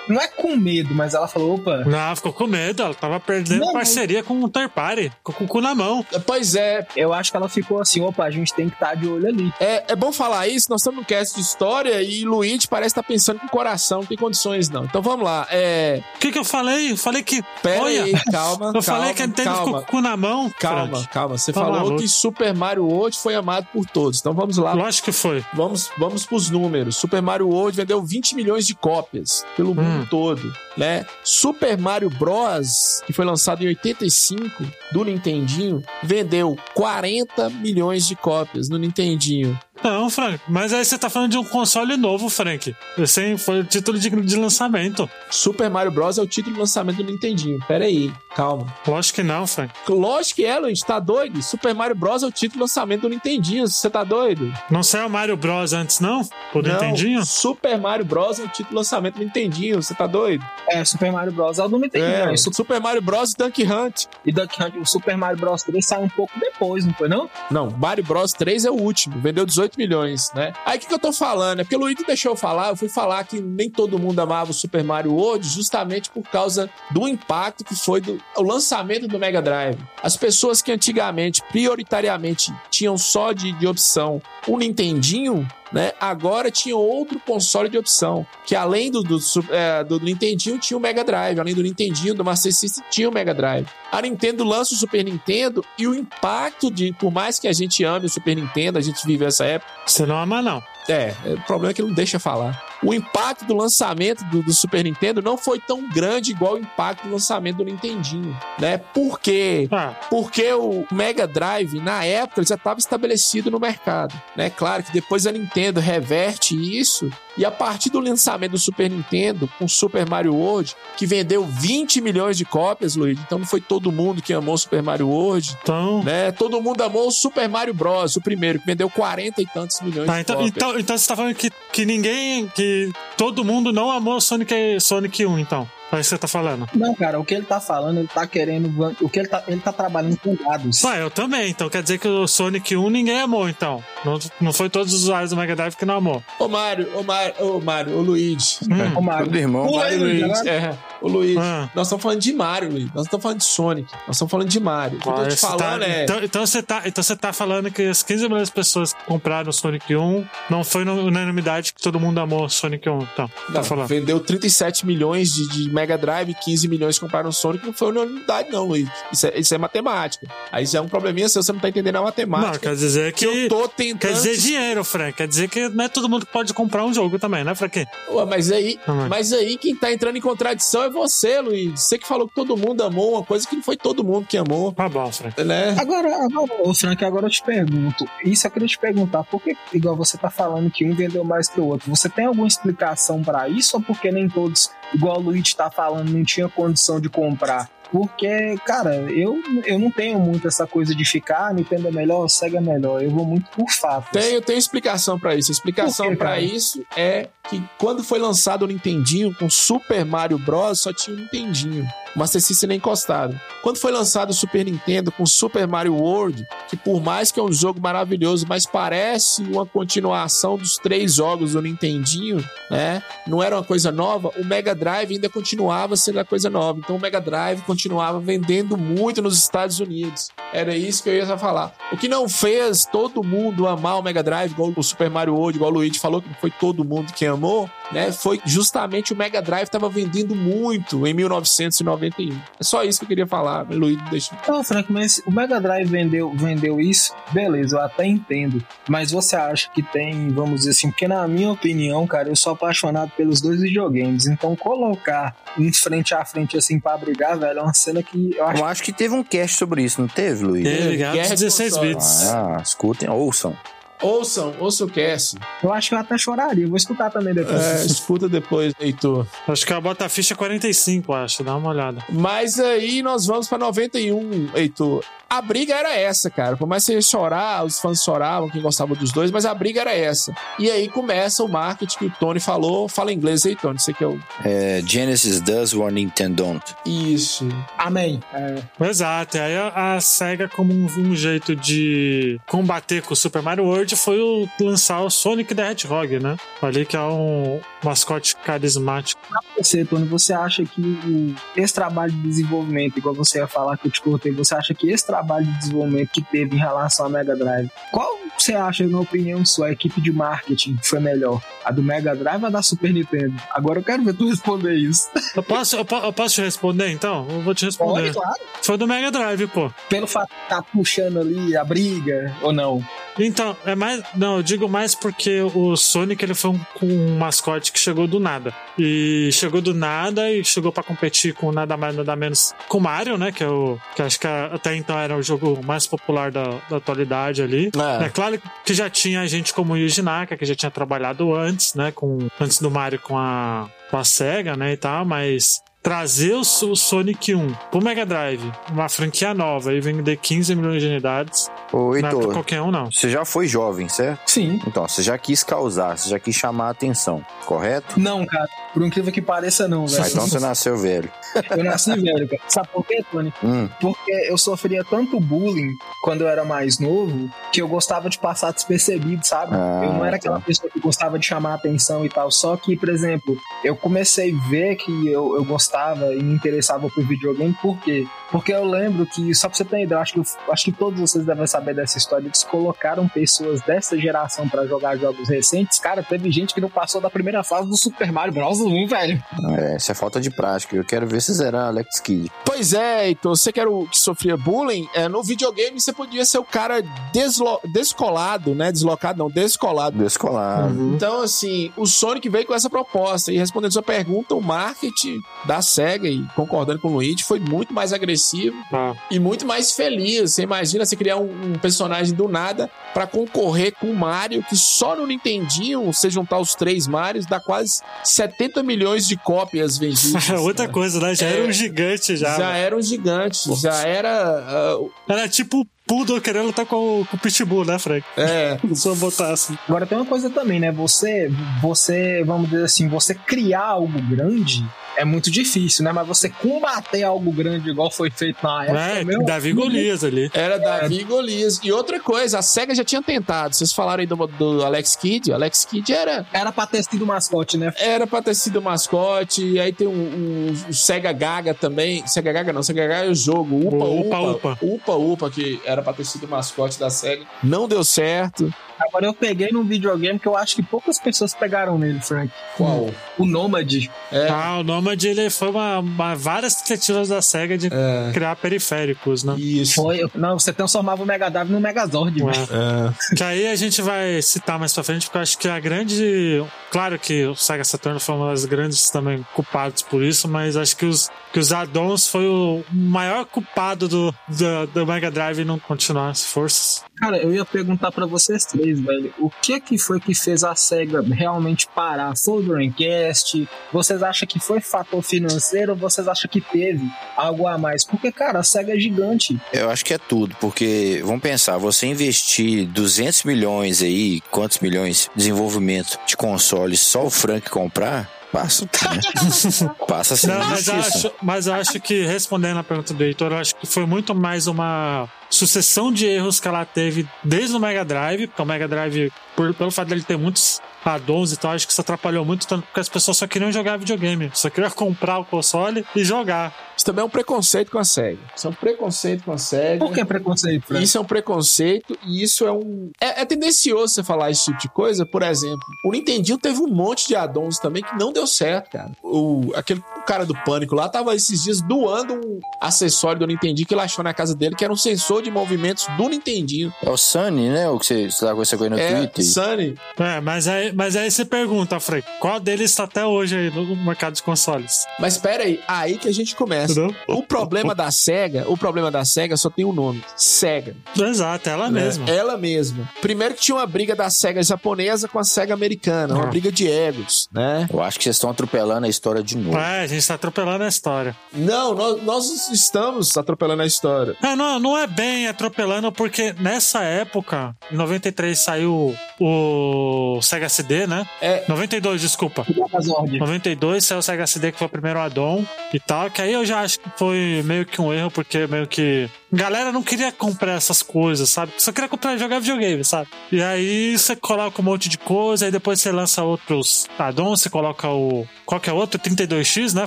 Não é com medo, mas ela falou: opa, Não, ficou com medo. Ela tava perdendo Não, parceria com o third party. Com com o cu na mão. Pois é, eu acho que ela ficou assim: opa, a gente tem que estar de olho ali. é, é bom falar isso. Nós estamos no cast de história e Luigi parece estar pensando com o coração, não tem condições, não. Então vamos lá. É. O que que eu falei? Eu falei que. Pera olha, aí, calma. eu calma, falei que a Nintendo ficou com o cu na mão. Calma, Frank. calma. Você Tá falou maluco. que Super Mario World foi amado por todos. Então vamos lá. Lógico que foi. Vamos, vamos pros números. Super Mario World vendeu 20 milhões de cópias pelo Hum. mundo todo, né? Super Mario Bros, que foi lançado em 85 do Nintendinho, vendeu 40 milhões de cópias no Nintendinho. Não, Frank. Mas aí você tá falando de um console novo, Frank. Esse foi o título de, de lançamento. Super Mario Bros é o título de lançamento do Nintendinho. Pera aí, calma. Lógico que não, Frank. Lógico que é, Luiz, tá doido? Super Mario Bros é o título de lançamento do Nintendinho. Você tá doido? Não saiu o Mario Bros antes, não? Por Não, Nintendinho? Super Mario Bros é o título de lançamento do Nintendinho. Você tá doido? É, Super Mario Bros. é o do Nintendo. É, né? Su- Super Mario Bros e Duck Hunt. E Duck Hunt, o Super Mario Bros. 3 saiu um pouco depois, não foi não? Não, Mario Bros 3 é o último, vendeu 18 milhões, né? Aí o que, que eu tô falando? É porque o deixou eu falar, eu fui falar que nem todo mundo amava o Super Mario World justamente por causa do impacto que foi do, o lançamento do Mega Drive. As pessoas que antigamente, prioritariamente, tinham só de, de opção o Nintendinho, né? Agora tinha outro console de opção, que além do, do, é, do Nintendinho tinha o Mega Drive, além do Nintendinho, do Master System tinha o Mega Drive. A Nintendo lança o Super Nintendo e o impacto de, por mais que a gente ame o Super Nintendo, a gente vive essa época, Você não ama, não. é, é, o problema é que ele não deixa falar. O impacto do lançamento do, do Super Nintendo não foi tão grande igual o impacto do lançamento do Nintendinho, né? Por quê? Ah, Porque o Mega Drive, na época, já estava estabelecido no mercado. Né? Claro que depois a Nintendo reverte isso. E a partir do lançamento do Super Nintendo, com Super Mario World, que vendeu 20 milhões de cópias, Luiz. Então não foi todo mundo que amou Super Mario World. então. Né? Todo mundo amou o Super Mario Bros., o primeiro, que vendeu 40 e tantos milhões Tá, de então, cópias. então, então você tá falando que, que ninguém. que todo mundo não amou Sonic, Sonic 1, então. É isso que você tá falando. Não, cara, o que ele tá falando, ele tá querendo. O que ele tá, ele tá trabalhando com dados. Ué, eu também. Então quer dizer que o Sonic 1 ninguém amou, então. Não, não foi todos os usuários do Mega Drive que não amou. Ô Mário, ô Mário, ô Mário, ô Luigi. Hum. Ô, Mário. Irmão. Mário aí, Luiz, Luigi. É, ô Luigi. Ah. Nós estamos falando de Mario, Luigi. Nós não estamos falando de Sonic. Nós estamos falando de Mario. O que eu tô Ah, te você falando tá- é. então, então você tá, então você tá falando que as 15 milhões de pessoas que compraram o Sonic 1 não foi na unanimidade que todo mundo amou o Sonic 1. Então, Não, tá falando. vendeu 37 milhões de, de Mega Drive, 15 milhões compraram o Sonic, não foi unanimidade, não, Luiz. Isso é, isso é matemática. Aí já é um probleminha seu, você não tá entendendo a Não, matemática. quer dizer que eu que. tô tentando. Quer dizer dinheiro, Frank. Quer dizer que não é todo mundo que pode comprar um jogo também, né, Frank? Ué, mas aí, Uhum. mas aí quem tá entrando em contradição é você, Luiz. Você que falou que todo mundo amou uma coisa que não foi todo mundo que amou, Tá bom, Frank. né? Agora, agora, Frank, agora eu te pergunto. Isso eu queria te perguntar, por que, igual você tá falando que um vendeu mais que o outro, você tem alguma explicação pra isso ou porque nem todos, igual o Luigi tá falando, não tinha condição de comprar? Porque, cara, eu, eu não tenho muito essa coisa de ficar, ah, Nintendo é melhor, Sega é melhor. Eu vou muito por fatos. Tenho, tenho explicação pra isso. A explicação cara? isso é que quando foi lançado o Nintendinho com Super Mario Bros, só tinha o Nintendinho. Master System nem encostado. Quando foi lançado o Super Nintendo com Super Mario World, que por mais que é um jogo maravilhoso, mas parece uma continuação dos três jogos do Nintendinho, né? Não era uma coisa nova, o Mega Drive ainda continuava sendo a coisa nova. Então o Mega Drive continuava vendendo muito nos Estados Unidos. Era isso que eu ia falar. O que não fez todo mundo amar o Mega Drive, igual o Super Mario World, igual o Luigi falou, que foi todo mundo que amou, né? Foi justamente o Mega Drive estava vendendo muito em 1990 91. É só isso que eu queria falar, Luiz deixa. Não, Frank, mas o Mega Drive vendeu, vendeu isso, beleza, eu até entendo. Mas você acha que tem, vamos dizer assim, porque na minha opinião, cara, eu sou apaixonado pelos dois videogames. Então colocar um frente a frente assim pra brigar, velho, é uma cena que eu acho. Eu acho que teve um cast sobre isso, não teve, Luiz? Teve, de 16 console. bits. Ah, escutem, ouçam. Ouçam, ouçam o cast. Eu acho que eu até choraria. Vou escutar também depois. É, escuta depois, Heitor. Acho que a bota ficha 45, acho. Dá uma olhada. Mas aí nós vamos pra 91, Heitor. A briga era essa, cara. Por mais que você chorar, os fãs choravam, quem gostava dos dois, mas a briga era essa. E aí começa o marketing que o Tony falou. Fala inglês aí, Tony. Você que é o. É, Genesis does what Nintendo don't. Isso. Amém. É, Exato. E aí a, a SEGA, como um, um jeito de combater com o Super Mario World, foi o, lançar o Sonic the Hedgehog, né? Ali que é um mascote carismático. você, Tony, você acha que esse trabalho de desenvolvimento, igual você ia falar que eu te cortei, você acha que esse trabalho de desenvolvimento que teve em relação à Mega Drive, qual você acha, na opinião sua, a equipe de marketing foi melhor? A do Mega Drive ou a da Super Nintendo? Agora eu quero ver tu responder isso. Eu posso, eu, eu posso te responder, então? Eu vou te Pode, responder. claro. Foi do Mega Drive, pô. Pelo fato de estar puxando ali a briga ou não. Então, é mais. Não, eu digo mais porque o Sonic ele foi um, com um mascote que chegou do nada. E chegou do nada e chegou pra competir com nada mais, nada menos com o Mario, né? Que, é o, que acho que até então era o jogo mais popular da, da atualidade ali. É. claro que já tinha gente como o Yuji Naka, que já tinha trabalhado antes, né? Com, antes do Mario com a, com a SEGA, né? E tal, mas trazer o, So- o Sonic 1 pro Mega Drive, uma franquia nova e vender 15 milhões de unidades, Ô, não é qualquer um, não. você já foi jovem, certo? Sim. Então, você já quis causar, você já quis chamar a atenção, correto? Não, cara. Por incrível que pareça, não, velho. Ah, então você nasceu velho. Eu nasci velho, cara. Sabe por quê, Tony? Hum, Porque eu sofria tanto bullying quando eu era mais novo que eu gostava de passar despercebido, sabe? Ah, eu não era tá. aquela pessoa que gostava de chamar a atenção e tal. Só que, por exemplo, eu comecei a ver que eu, eu gostava e me interessava por videogame, por quê? Porque eu lembro que, só pra você ter ideia, eu acho que, acho que todos vocês devem saber dessa história. Eles colocaram pessoas dessa geração pra jogar jogos recentes. Cara, teve gente que não passou da primeira fase do Super Mario Bros. 1, velho. é, isso é falta de prática. Eu quero ver se zerar Alex Kidd. Pois é, então você que era o que sofria bullying, é, no videogame você podia ser o cara deslo- descolado, né? Deslocado, não, descolado. Descolado. Então, assim, o Sonic veio com essa proposta. E respondendo sua pergunta, o marketing da SEGA, e concordando com o Luigi, foi muito mais agressivo Ah. e muito mais feliz. Você imagina você criar um, um personagem do nada pra concorrer com o Mario, que só no Nintendinho, se juntar os três Marios, dá quase 70 milhões de cópias vendidas. Outra né? coisa, né? Já É. era um gigante já. Já era um gigante, já era. ah, Era tipo o Poodle querendo lutar com, o- com o Pitbull, né, Frank? é, Se eu botar assim. Agora tem uma coisa também, né? Você, você, vamos dizer assim, você criar algo grande é muito difícil, né? Mas você combater algo grande igual foi feito na época, É, meu, Davi Golias ali. Era Davi e Golias. E outra coisa, a SEGA já tinha tentado. Vocês falaram aí do, do Alex Kidd. O Alex Kidd era, era pra ter sido mascote, né? era pra ter sido mascote. E aí tem o um, um, Sega Gaga também. Sega Gaga não, Sega Gaga é o jogo. Upa O Upa, Upa Upa. Upa Upa, que era pra ter sido mascote da SEGA. Não deu certo. Agora eu peguei num videogame que eu acho que poucas pessoas pegaram nele, Frank. Qual? O Nomad. É, Ah, o Nomad ele foi uma, uma- várias tentativas da SEGA de é, criar periféricos, né? isso. Foi, não, você transformava o Mega Drive no Megazord. É. É. Que aí a gente vai citar mais pra frente, porque eu acho que a grande. Claro que o Sega Saturn foi uma das grandes também culpados por isso, mas acho que os, que os addons foi o maior culpado do, do, do Mega Drive não continuar as forças. Cara, eu ia perguntar pra vocês três, velho, o que que foi que fez a SEGA realmente parar? Foi o Dreamcast? Vocês acham que foi fator financeiro ou vocês acham que teve algo a mais? Porque, cara, a SEGA é gigante. Eu acho que é tudo, porque vamos pensar, você investir 200 milhões aí, quantos milhões de desenvolvimento de consoles, só o Frank comprar, passa, né? passa a ser Não, mas, acho, mas acho que, respondendo a pergunta do Heitor, eu acho que foi muito mais uma sucessão de erros que ela teve desde o Mega Drive, porque o Mega Drive, por- pelo fato dele ter muitos addons e tal, acho que isso atrapalhou muito, tanto porque as pessoas só queriam jogar videogame, só queriam comprar o console e jogar. Isso também é um preconceito com a SEGA. Isso é um preconceito com a SEGA. Por que preconceito, Frank? Isso é um preconceito e isso é um. É, é tendencioso você falar esse tipo de coisa. Por exemplo, o Nintendinho teve um monte de addons também que não deu certo, cara. O, aquele cara do Pânico lá tava esses dias doando um acessório do Nintendo que ele achou na casa dele, que era um sensor de movimentos do Nintendinho. É o Sunny, né? O que você, você tá com essa coisa no É, Twitter. Sunny. É, mas aí, mas aí você pergunta, Frei, qual deles está até hoje aí no mercado de consoles? Mas pera aí, aí que a gente começa. Entendeu? O problema da SEGA, o problema da SEGA só tem um nome: SEGA. Exato, ela né? mesma. Ela mesma. Primeiro que tinha uma briga da SEGA japonesa com a SEGA americana, uma Ah. briga de egos, né? Eu acho que vocês estão atropelando a história de novo. É, a gente tá atropelando a história. Não, nós, nós estamos atropelando a história. É, não, não é bem atropelando, porque nessa época, em 93 saiu o Sega CD, né? É. 92, desculpa. Megazord. 92 saiu o Sega CD, que foi o primeiro addon e tal. Que aí eu já acho que foi meio que um erro, porque meio que. Galera não queria comprar essas coisas, sabe? Só queria comprar e jogar videogame, sabe? E aí você coloca um monte de coisa, aí depois você lança outros addons, você coloca o. Qual que é outro? 32X, né,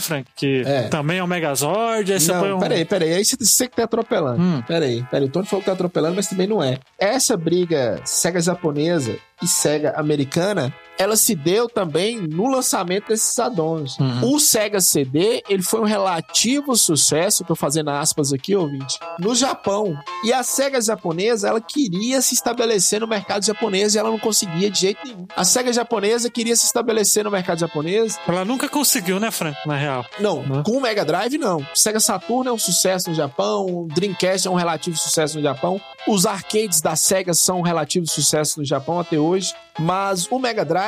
Frank? Que É. também é o Megazord. Aí você põe Não, um. peraí, peraí. Aí você, que tá atropelando. Hum. Peraí, peraí. O Tony falou que tá atropelando, mas também não é. Essa briga SEGA japonesa e SEGA americana, ela se deu também no lançamento desses addons. Uhum. O Sega CD, ele foi um relativo sucesso, tô fazendo aspas aqui, ouvinte, no Japão. E a Sega japonesa, ela queria se estabelecer no mercado japonês e ela não conseguia de jeito nenhum. A Sega japonesa queria se estabelecer no mercado japonês Ela nunca conseguiu, né, Frank? Na real. não, Né? com o Mega Drive não. Sega Saturn é um sucesso no Japão, o Dreamcast é um relativo sucesso no Japão, os arcades da Sega são um relativo sucesso no Japão até hoje, mas o Mega Drive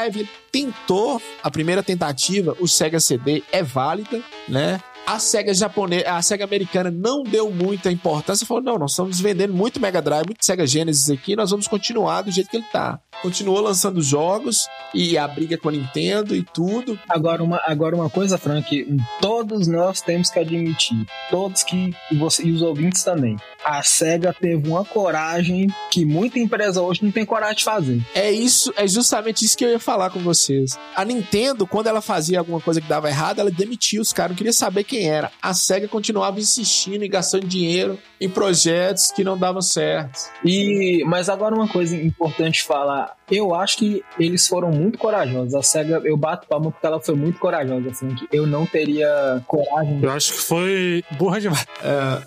tentou a primeira tentativa, o Sega CD é válida, né? A Sega japonesa, a Sega americana não deu muita importância, falou: "Não, nós estamos vendendo muito Mega Drive, muito Sega Genesis aqui, nós vamos continuar do jeito que ele tá". Continuou lançando jogos e a briga com a Nintendo e tudo, Agora uma, agora uma coisa, Frank, todos nós temos que admitir, todos que e, você, e os ouvintes também. A SEGA teve uma coragem que muita empresa hoje não tem coragem de fazer. É isso, é justamente isso que eu ia falar com vocês. A Nintendo, quando ela fazia alguma coisa que dava errado, ela demitia os caras, não queria saber quem era. A SEGA continuava insistindo e gastando dinheiro em projetos que não davam certo. E mas agora uma coisa importante falar, eu acho que eles foram muito corajosos. A SEGA, eu bato palma porque ela foi muito corajosa, Frank. Eu não teria coragem. Eu acho que foi burra demais.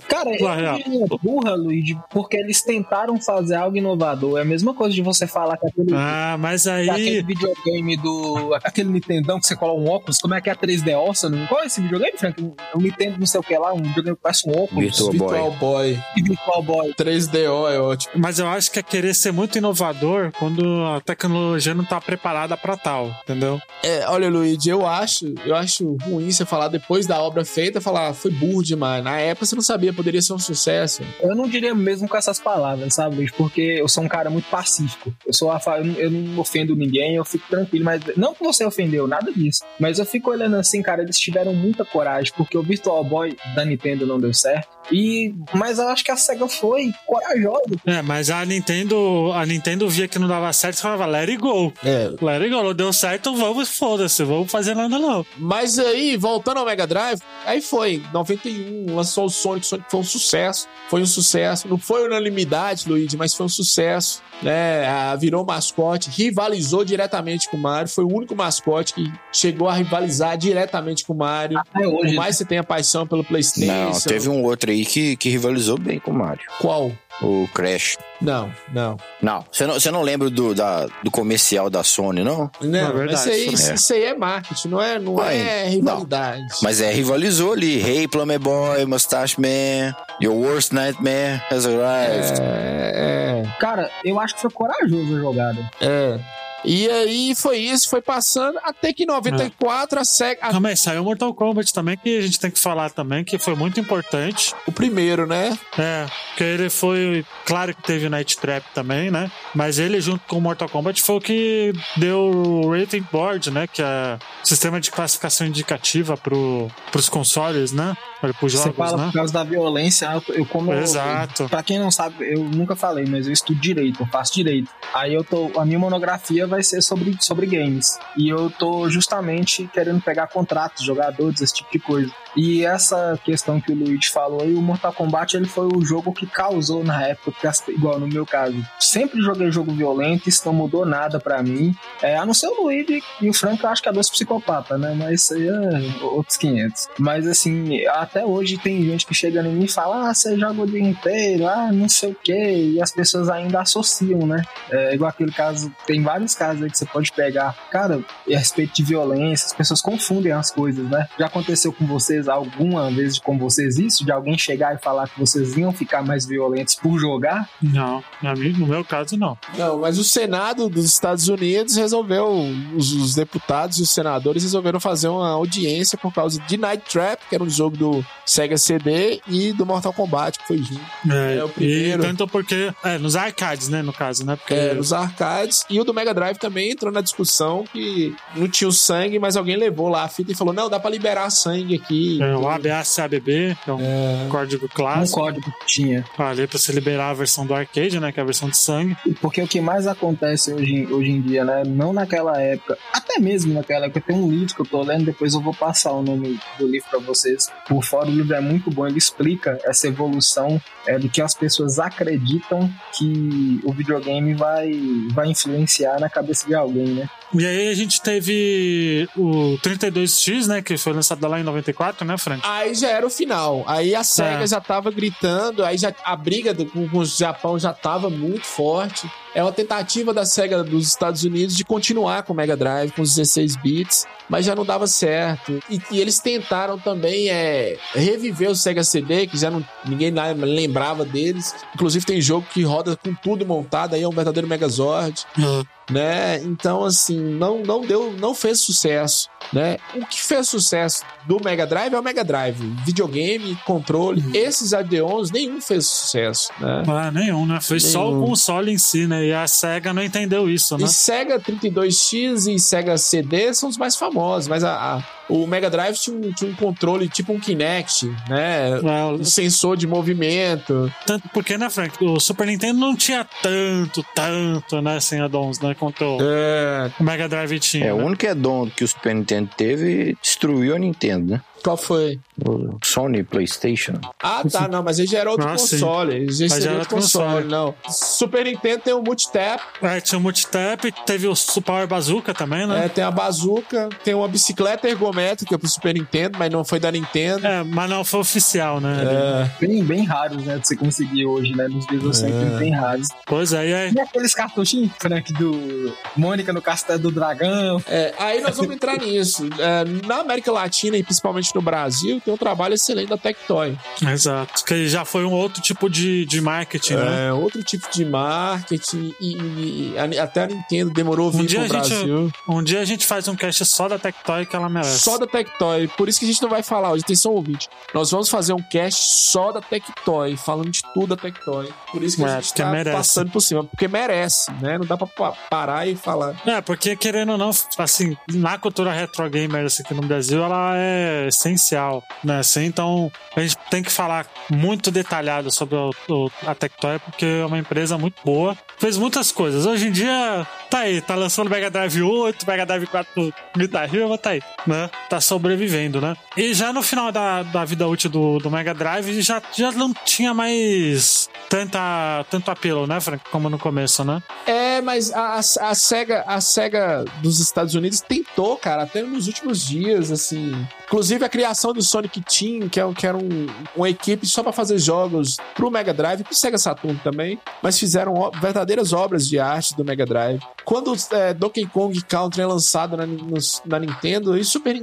Cara, Na real. eu diria burra, Luigi, porque eles tentaram fazer algo inovador. É a mesma coisa de você falar que aquele Ah, mas Aquele aí. videogame do. Aquele Nintendão que você cola um óculos, como é que é a 3D Awesome? Qual é esse videogame, Frank? Um Nintendo não sei o que lá, um videogame que parece um óculos. Virtual Boy. Virtual Boy, Virtual Boy. 3DO é ótimo. Mas eu acho que é querer ser muito inovador quando a tecnologia não tá preparada pra tal, entendeu? É, olha, Luigi, eu acho, eu acho ruim você falar depois da obra feita, falar, "Ah, foi burro demais. Na época você não sabia, poderia ser um sucesso. Eu não diria mesmo com essas palavras, sabe, Luigi? Porque eu sou um cara muito pacífico. Eu sou a eu não- ofendo ninguém, eu fico tranquilo, mas não que você ofendeu, nada disso. Mas eu fico olhando assim, cara, eles tiveram muita coragem, porque o Virtual Boy da Nintendo não deu certo. E mas eu acho que a SEGA foi corajosa. É, mas a Nintendo, a Nintendo via que não dava certo falava, let it go. É, Let it go, não deu certo, vamos, foda-se, vamos fazer nada não. Mas aí, voltando ao Mega Drive, aí foi, 91, lançou o Sonic, Sonic foi um sucesso, foi um sucesso, não foi unanimidade, Luigi, mas foi um sucesso, né, virou mascote, rivalizou diretamente com o Mario, foi o único mascote que chegou a rivalizar diretamente com o Mario, Até por hoje. mais que você tenha paixão pelo Playstation. Não, teve um outro aí que, que rivalizou bem com o Mario. Qual? O Crash. Não, não. Não, você não, você não lembra do, da, do comercial da Sony, não? Não, É verdade, isso, aí, isso é. isso aí é marketing, não é, não Ué, é rivalidade. Mas é, rivalizou ali. Hey, Plumber Boy, Mustache Man, Your Worst Nightmare has arrived. É, Cara, eu acho que foi corajoso a jogada. é, é. E aí foi isso, foi passando, até que em 94 a SEGA... a- Calma aí, saiu Mortal Kombat também, que a gente tem que falar também, que foi muito importante. o primeiro, né? É, porque ele foi. Claro que teve o Night Trap também, né? Mas ele, junto com o Mortal Kombat, foi o que deu o Rating Board, né? Que é o sistema de classificação indicativa pro, pros consoles, né? Pros Você jogos, fala né? por causa da violência, eu- eu como eu- Exato. Pra quem não sabe, eu nunca falei, mas eu estudo direito, eu faço direito. Aí eu tô, a minha monografia vai ser sobre, sobre games. E eu tô justamente querendo pegar contratos, jogadores, esse tipo de coisa. E essa questão que o Luigi falou aí, o Mortal Kombat ele foi o jogo que causou na época, igual no meu caso, sempre joguei jogo violento, isso não mudou nada para mim. É, a não ser o Luigi e o Frank, eu acho que é dois psicopatas, né? Mas isso aí é outros 500. Mas assim, até hoje tem gente que chega em mim e fala: ah, você joga o dia inteiro, ah, não sei o que, e as pessoas ainda associam, né? É igual aquele caso, tem vários casos aí que você pode pegar. Cara, a respeito de violência, as pessoas confundem as coisas, né? Já aconteceu com vocês alguma vez com vocês isso? De alguém chegar e falar que vocês iam ficar mais violentos por jogar? Não, no meu caso não. Não, mas o Senado dos Estados Unidos resolveu, os, os deputados e os senadores resolveram fazer uma audiência por causa de Night Trap, que era um jogo do Sega CD, e do Mortal Kombat, que foi junto. É, é o primeiro. E tanto porque. É, nos arcades, né, no caso, né? Porque... É, nos arcades. E o do Mega Drive também entrou na discussão que não tinha o sangue, mas alguém levou lá a fita e falou: não, dá pra liberar sangue aqui. É, o ABACABB, que é um é... código clássico. Um código que tinha. Ali pra você liberar a versão do arcade, né? Que é a versão de sangue. Porque o que mais acontece hoje, hoje em dia, né? Não naquela época, até mesmo naquela época, tem um livro que eu tô lendo, depois eu vou passar o nome do livro pra vocês. Por fora, o livro é muito bom, ele explica essa evolução é, do que as pessoas acreditam que o videogame vai, vai influenciar na cabeça de alguém, né? E aí a gente teve o 32X, né? Que foi lançado lá em 94, né, Frank? Aí já era o final. Aí a SEGA é. já tava gritando, aí já a briga do, com o Japão já tava muito forte. É uma tentativa da SEGA dos Estados Unidos de continuar com o Mega Drive, com os 16 bits, mas já não dava certo. E, e eles tentaram também é, reviver o Sega CD, que já não, ninguém lembrava deles. Inclusive tem jogo que roda com tudo montado, aí é um verdadeiro Megazord. Uhum né? Então, assim, não, não deu, não fez sucesso, né? O que fez sucesso do Mega Drive é o Mega Drive, videogame, controle. Uhum. Esses Adeons, nenhum fez sucesso, né? Ah, nenhum, né? Foi nenhum. só o console em si, né? E a SEGA não entendeu isso, né? E Sega 32X e Sega CD são os mais famosos, mas a, a o Mega Drive tinha um, tinha um controle tipo um Kinect, né? É, um sensor de movimento. Tanto porque, né, Frank? O Super Nintendo não tinha tanto, tanto, né, sem addons, né? Quanto é. o Mega Drive tinha. É, né? o único addon que o Super Nintendo teve destruiu a Nintendo, né? Qual foi? O Sony PlayStation. Ah, tá, não, mas ele já era outro ah, console. Sim. Já era outro console, console, não. Super Nintendo tem o Multitap. É, tinha o Multitap, teve o Super Bazooka também, né? É, tem a Bazooka, tem uma bicicleta ergométrica pro Super Nintendo, mas não foi da Nintendo. É, mas não foi oficial, né? É. Bem, bem raros, né, de você conseguir hoje, né? Nos vídeos é. sempre bem raros. Pois é, e aí? E aqueles cartuchinhos, Frank, do Mônica no Castelo do Dragão. É, aí nós vamos entrar nisso. É, na América Latina e principalmente no Brasil, tem um trabalho excelente da Tectoy. Exato. Que já foi um outro tipo de, de marketing, né? É, outro tipo de marketing e, e, e até a Nintendo demorou a vir um dia pro Brasil. Gente, um dia a gente faz um cast só da Tectoy que ela merece. Só da Tectoy. Por isso que a gente não vai falar hoje, atenção ouvinte. Nós vamos fazer um cast só da Tectoy, falando de tudo da Tectoy. Por isso que é, a gente tá merece. passando por cima. Porque merece, né? Não dá pra parar e falar. É, porque querendo ou não, assim, na cultura retro gamer assim, aqui no Brasil, ela é essencial, né? Assim, então a gente tem que falar muito detalhado sobre o, o, a Tectoy, porque é uma empresa muito boa. Fez muitas coisas. Hoje em dia, tá aí, tá lançando Mega Drive 8, Mega Drive 4 Guitar Hero, tá aí, né? Tá sobrevivendo, né? E já no final da, da vida útil do, do Mega Drive, já, já não tinha mais tanta, tanto apelo, né, Frank? Como no começo, né? É, mas a, a, SEGA, a SEGA dos Estados Unidos tentou, cara, até nos últimos dias, assim. Inclusive a criação do Sonic Team, que, é, que era um, uma equipe só para fazer jogos pro Mega Drive pro Sega Saturn também, mas fizeram verdadeiras obras de arte do Mega Drive. Quando é, Donkey Kong Country é lançado na, no, na Nintendo, e Super Nintendo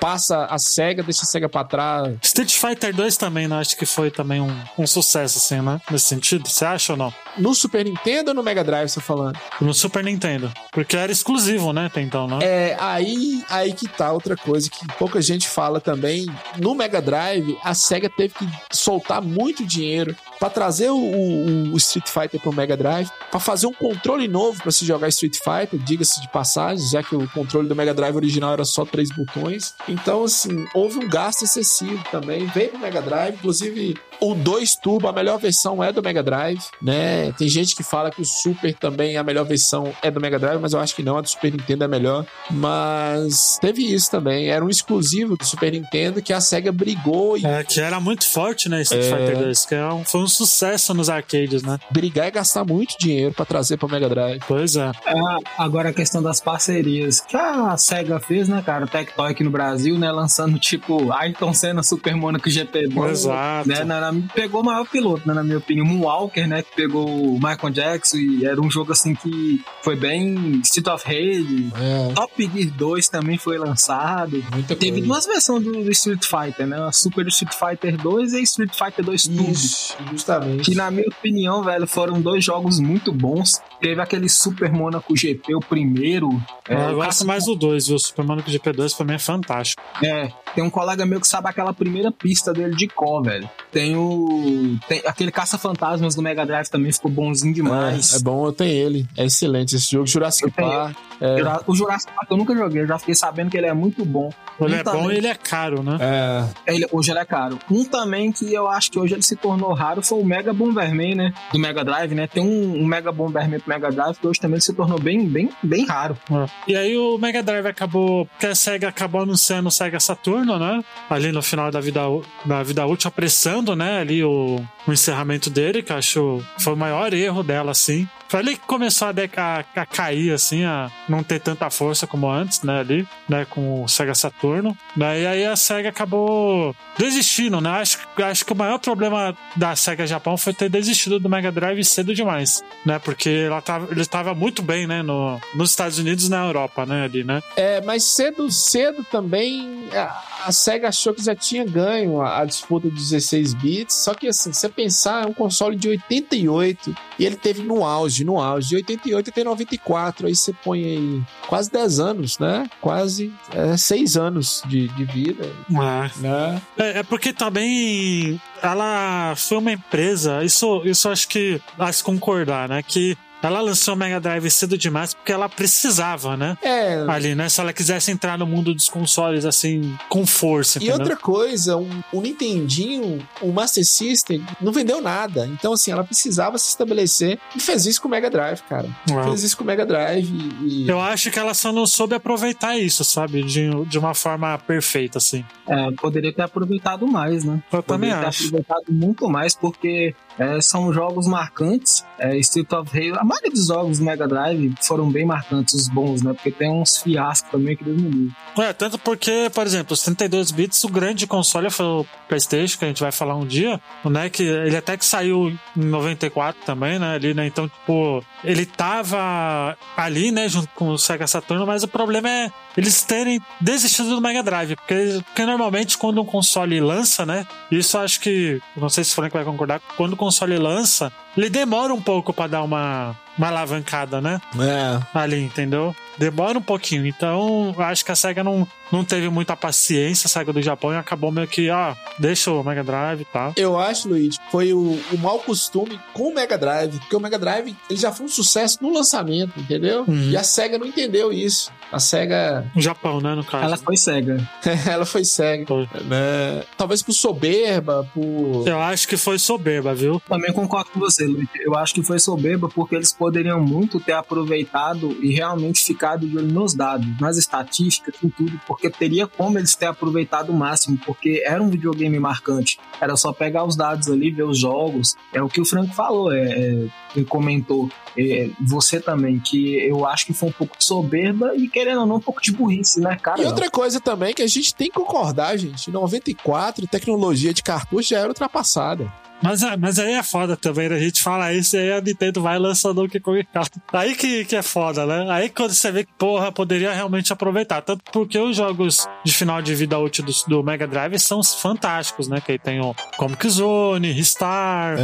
passa a SEGA, deixa a SEGA pra trás. Street Fighter 2 também, né? Acho que foi também um, um sucesso, assim, né? Nesse sentido, você acha ou não? No Super Nintendo ou no Mega Drive, você tá falando? No Super Nintendo. Porque era exclusivo, né, até então, né? É, aí, aí que tá outra coisa que pouca gente fala também. No Mega Drive, a SEGA teve que soltar muito dinheiro para trazer o, o, o, Street Fighter pro Mega Drive, para fazer um controle novo para se jogar Street Fighter, diga-se de passagem, já que o controle do Mega Drive original era só três botões. Então, assim, houve um gasto excessivo também. Veio pro Mega Drive, inclusive O 2 Turbo, a melhor versão é do Mega Drive, né? Tem gente que fala que o Super também, a melhor versão é do Mega Drive, mas eu acho que não, a do Super Nintendo é melhor. Mas teve isso também, era um exclusivo do Super Nintendo que a SEGA brigou e É, que era muito forte, né? Street É. Fighter 2, que é um- foi um sucesso nos arcades, né? brigar e gastar muito dinheiro pra trazer pro Mega Drive. Pois é. É, agora a questão das parcerias que a SEGA fez, né, cara? O Tectoy aqui no Brasil, né? Lançando tipo Ayrton Senna Super Monaco GP2. Exato. Né, na- na- pegou o maior piloto, né, na minha opinião. Moonwalker, né? Que pegou o Michael Jackson e era um jogo assim que foi bem Street of Rage. É, Top Gear 2 também foi lançado. muita Teve coisa. duas versões do, do Street Fighter, né? A Super Street Fighter 2 e Street Fighter 2 Turbo. Isso, justamente. Que na minha opinião, velho, foram dois jogos muito bons. Teve aquele Super Monaco GP, o primeiro. É, eu gosto mais do 2, viu? O Super Monaco GP2 pra mim é fantástico. É, tem um colega meu que sabe aquela primeira pista dele de có, velho. Tem o. Tem aquele Caça-Fantasmas do Mega Drive também ficou bonzinho demais. É, é bom, eu tenho ele. É excelente esse jogo. Jurassic. Park. É, O Jurassic Park eu nunca joguei, eu já fiquei sabendo que ele é muito bom. Ele Um é bom também- e ele é caro, né? é, Ele, hoje ele é caro. Um também que eu acho que hoje ele se tornou raro foi o Mega Bomberman, né? Do Mega Drive, né? Tem um, um Mega Bomberman pro Mega Drive que hoje também se tornou bem, bem, bem raro. É. E aí o Mega Drive acabou. Porque a SEGA acabou anunciando o Sega Saturno, né? Ali no final da vida, da vida útil, apressando, né? Ali o, o encerramento dele, que acho foi o maior erro dela, assim. Foi ali que começou a, deca- a cair, assim, a não ter tanta força como antes, né? Ali, né? Com o Sega Saturno. Né, e aí a SEGA acabou desistindo, né? Acho, acho que o maior problema da SEGA Japão foi ter desistido do Mega Drive cedo demais, né? Porque ela tava, ele estava muito bem, né? No, nos Estados Unidos e na Europa, né? Ali, né? É, mas cedo, cedo também a, a SEGA achou que já tinha ganho a, a disputa dos 16 bits. Só que assim, se você pensar, é um console de 88 e ele teve no auge, no auge. De 88 até 94. Aí você põe aí quase 10 anos, né? Quase é, 6 anos de, de vida, É. né? É, é porque também ela foi uma empresa, isso, isso acho que se concordar, né? Que ela lançou o Mega Drive cedo demais porque ela precisava, né? É. Ali, né? Se ela quisesse entrar no mundo dos consoles, assim, com força, E entendeu? outra coisa, um, o Nintendinho, o Master System, não vendeu nada. Então, assim, ela precisava se estabelecer e fez isso com o Mega Drive, cara. Uau. Fez isso com o Mega Drive e. e- Eu acho que ela só não soube aproveitar isso, sabe? De, de uma forma perfeita, assim. É, poderia ter aproveitado mais, né? Eu também Poderia ter acho. aproveitado muito mais, porque é, são jogos marcantes. É, Street of Rage, a maioria dos jogos do Mega Drive foram bem marcantes, os bons, né? Porque tem uns fiascos também que Deus me. É, tanto porque, por exemplo, os 32 bits, o grande console foi o PlayStation, que a gente vai falar um dia, né? Que ele até que saiu em 94 também, né? Ali, né? Então, tipo, ele tava ali, né? Junto com o Sega Saturno, mas o problema é eles terem desistido do Mega Drive, porque, porque normalmente quando um console lança, né? Isso acho que, não sei se o Frank vai concordar, quando o console lança, ele demora um pouco pra dar uma, uma alavancada, né? É. ali, entendeu? Demora um pouquinho. Então, eu acho que a SEGA não, não teve muita paciência, a SEGA do Japão, e acabou meio que, ó, deixa o Mega Drive e tal. Eu acho, Luigi, que foi o, o mau costume com o Mega Drive, porque o Mega Drive ele já foi um sucesso no lançamento, entendeu? Uhum. E a SEGA não entendeu isso. A SEGA, O Japão, né, no caso. Ela foi cega. ela foi SEGA. Foi. Né? Talvez por soberba, por. Eu acho que foi soberba, viu? Também concordo com você, Luiz. Eu acho que foi soberba porque eles poderiam muito ter aproveitado e realmente ficado de olho nos dados, nas estatísticas, em tudo, porque teria como eles ter aproveitado o máximo, porque era um videogame marcante. Era só pegar os dados ali, ver os jogos. É o que o Franco falou, é, é, comentou, é, você também, que eu acho que foi um pouco soberba e, querendo ou não, um pouco de burrice, né, cara? E outra coisa também que a gente tem que concordar, gente. Em 94, tecnologia de cartucho já era ultrapassada. Mas, é- mas aí é foda também, né? A gente fala isso e aí a Nintendo vai lançando o Donkey Kong Country. Aí que, que é foda, né? Aí quando você vê que, porra, poderia realmente aproveitar. Tanto porque os jogos de final de vida útil do, do Mega Drive são fantásticos, né? Que aí tem o Comic Zone, Ristar,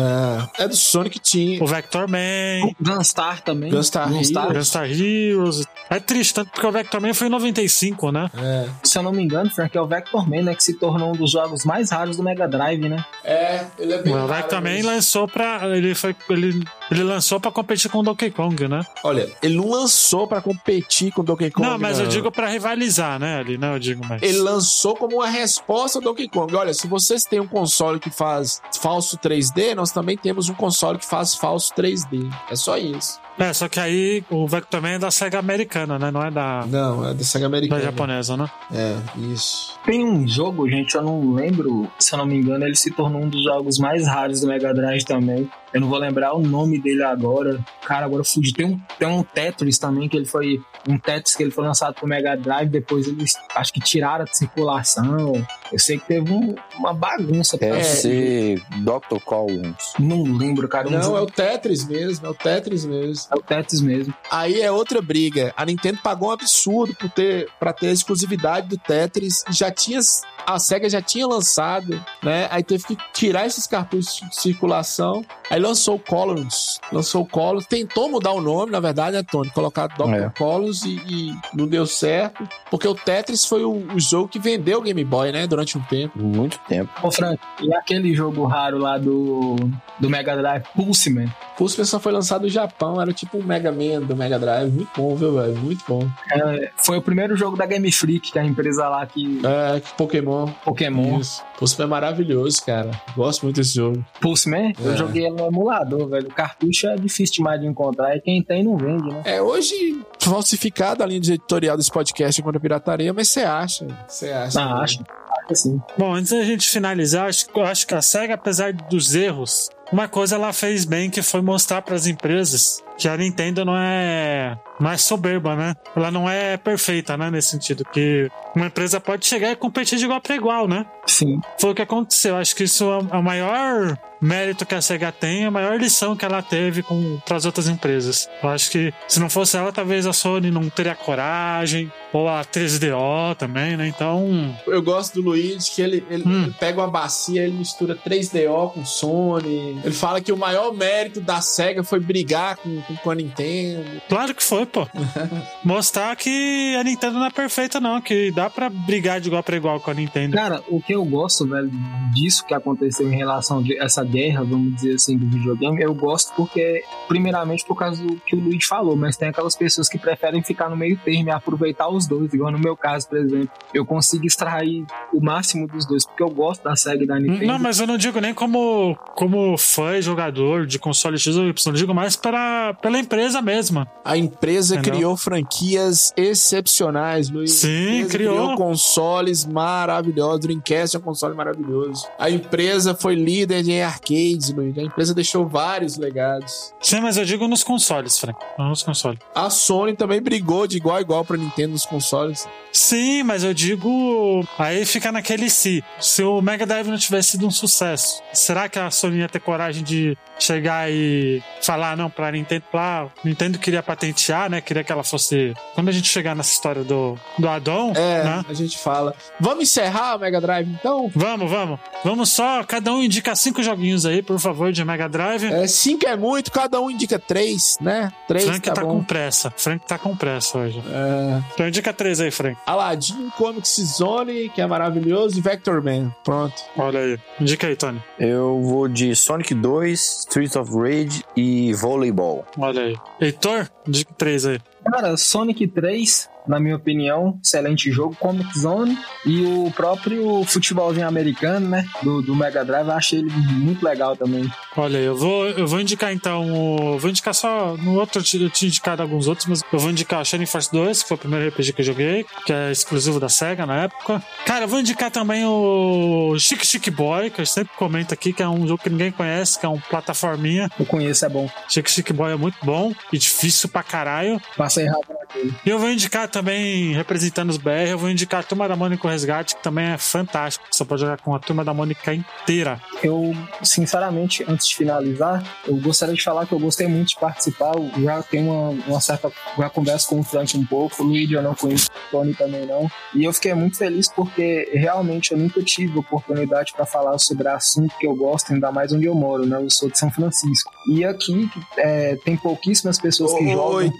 É, é do Sonic tinha. o Vector Man. Gunstar também. Gunstar Gunstar, Gunstar Heroes. É triste, tanto porque o Vector Man foi em 95, né? É. se eu não me engano, Frank, é o Vector Man, né, que se tornou um dos jogos mais raros do Mega Drive, né? É, ele é bem O Man lançou pra. Ele foi. Ele Ele lançou pra competir com o Donkey Kong, né? Olha, ele não lançou pra competir com o Donkey Kong. não, mas eu digo pra rivalizar, né? Ali, não, eu digo mais. Ele lançou como uma resposta ao Donkey Kong. Olha, se vocês têm um console que faz falso 3D, nós também temos um console que faz falso 3D. É só isso. É, só que aí o Vectorman é da SEGA americana, né? Não é da, Não, é da SEGA da americana. japonesa, né? É, isso. Tem um jogo, gente, eu não lembro, se eu não me engano, ele se tornou um dos jogos mais raros do Mega Drive também. Eu não vou lembrar o nome dele agora. Cara, agora fugi. Tem um, tem um Tetris também, que ele foi. Um Tetris que ele foi lançado pro Mega Drive, depois eles acho que tiraram de circulação. Eu sei que teve um- uma bagunça. Deve É, ser Dr. Collins. Não lembro, cara. Não, jogo- é o Tetris mesmo, é o Tetris mesmo. é o Tetris mesmo. Aí é outra briga. A Nintendo pagou um absurdo por ter, pra ter a exclusividade do Tetris. Já tinha. A SEGA já tinha lançado, né? Aí teve que tirar esses cartuchos de circulação. Aí lançou o Colors. Lançou o Colors. Tentou mudar o nome, na verdade, né, Tony? Colocar Dr. É. Colors e, e não deu certo. Porque o Tetris foi o, o jogo que vendeu o Game Boy, né? Durante um tempo. Muito tempo. Ô, Frank, e aquele jogo raro lá do, do Mega Drive, Pulseman? Pulseman só foi lançado no Japão. Era tipo um Mega Man do Mega Drive. Muito bom, viu, velho? Muito bom. É, foi o primeiro jogo da Game Freak, que é a empresa lá que. É, que Pokémon. Pokémon. Isso. Pulseman é maravilhoso, cara. Gosto muito desse jogo. Pulseman, eu É. joguei ele no emulador, velho. O cartucho é difícil demais de encontrar e quem tem não vende, né? É, hoje falsificada a linha de editorial desse podcast contra a pirataria, mas você acha. Você acha. Ah, acho. Acho assim. Bom, antes da gente finalizar, acho, eu acho que a SEGA, apesar dos erros, uma coisa ela fez bem que foi mostrar para as empresas que a Nintendo não é mais soberba, né? Ela não é perfeita, né? Nesse sentido, que uma empresa pode chegar e competir de igual para igual, né? Sim. Foi o que aconteceu. Acho que isso é o maior mérito que a SEGA tem, a maior lição que ela teve com as outras empresas. Eu acho que se não fosse ela, talvez a Sony não teria coragem, ou a 3DO também, né? Então, Eu gosto do Luigi, que ele, ele, Hum. ele pega uma bacia, ele mistura 3DO com Sony. Ele fala que o maior mérito da SEGA foi brigar com, com, com a Nintendo. Claro que foi, pô. Mostrar que a Nintendo não é perfeita, não. Que dá pra brigar de igual pra igual com a Nintendo. Cara, o que eu gosto, velho, disso que aconteceu em relação a essa guerra, vamos dizer assim, do videogame, eu gosto porque, primeiramente, por causa do que o Luigi falou, mas tem aquelas pessoas que preferem ficar no meio termo e aproveitar os dois, igual no meu caso, por exemplo. Eu consigo extrair o máximo dos dois, porque eu gosto da SEGA e da Nintendo. Não, mas eu não digo nem como, como fã e jogador de console X ou Y. Eu digo mais para, pela empresa mesma. A empresa Entendeu? criou franquias excepcionais, Luiz. Sim, empresa criou. consoles maravilhosos. Dreamcast é um console maravilhoso. A empresa foi líder em arcades, Luiz. A empresa deixou vários legados. Sim, mas eu digo nos consoles, Frank. Não nos consoles. A Sony também brigou de igual a igual pra Nintendo nos consoles. Sim, mas eu digo. Aí fica naquele se. Se o Mega Drive não tivesse sido um sucesso, será que a Sony ia ter coragem de chegar e falar, não, pra Nintendo, lá, Nintendo queria patentear, né? Queria que ela fosse. Quando a gente chegar nessa história do, do addon, É, né? a gente fala. Vamos encerrar o Mega Drive então? Vamos, vamos. Vamos só, cada um indica cinco joguinhos aí, por favor, de Mega Drive. É, cinco é muito, cada um indica três, né? Três Frank tá, tá, bom. com pressa. Frank tá com pressa hoje. É, Então indica três aí, Frank. Aladdin, Comics Zone, que é maravilhoso, e Vector Man. Pronto. Olha aí. Indica aí, Tony. Eu vou de Sonic 2, Streets of Rage e Volleyball. Olha aí. Heitor, indica três aí. Cara, Sonic 3, na minha opinião, excelente jogo. Comic Zone e o próprio futebolzinho americano, né? Do, do Mega Drive, eu achei ele muito legal também. Olha eu vou, eu vou indicar então. Vou indicar só. No outro eu tinha indicado alguns outros, mas eu vou indicar o Shining Force 2, que foi o primeiro RPG que eu joguei, que é exclusivo da SEGA na época. Cara, eu vou indicar também o Chic Chic Boy, que eu sempre comento aqui, que é um jogo que ninguém conhece, que é um plataforminha. Eu conheço, é bom. Chic Chic Boy é muito bom e difícil pra caralho. Passei rápido naquele. E eu vou indicar também, representando os BR, eu vou indicar a Turma da Mônica Resgate, que também é fantástico. Você pode jogar com a Turma da Mônica inteira. Eu, sinceramente, antes de finalizar, eu gostaria de falar que eu gostei muito de participar. Eu já tenho uma, uma certa. Já converso com o Frank um pouco, o Luigi eu não conheço, o Tony também não. E eu fiquei muito feliz porque realmente eu nunca tive oportunidade para falar sobre assunto que eu gosto, ainda mais onde eu moro, né? Eu sou de São Francisco. E aqui é, tem pouquíssimas pessoas que jogam. Oi,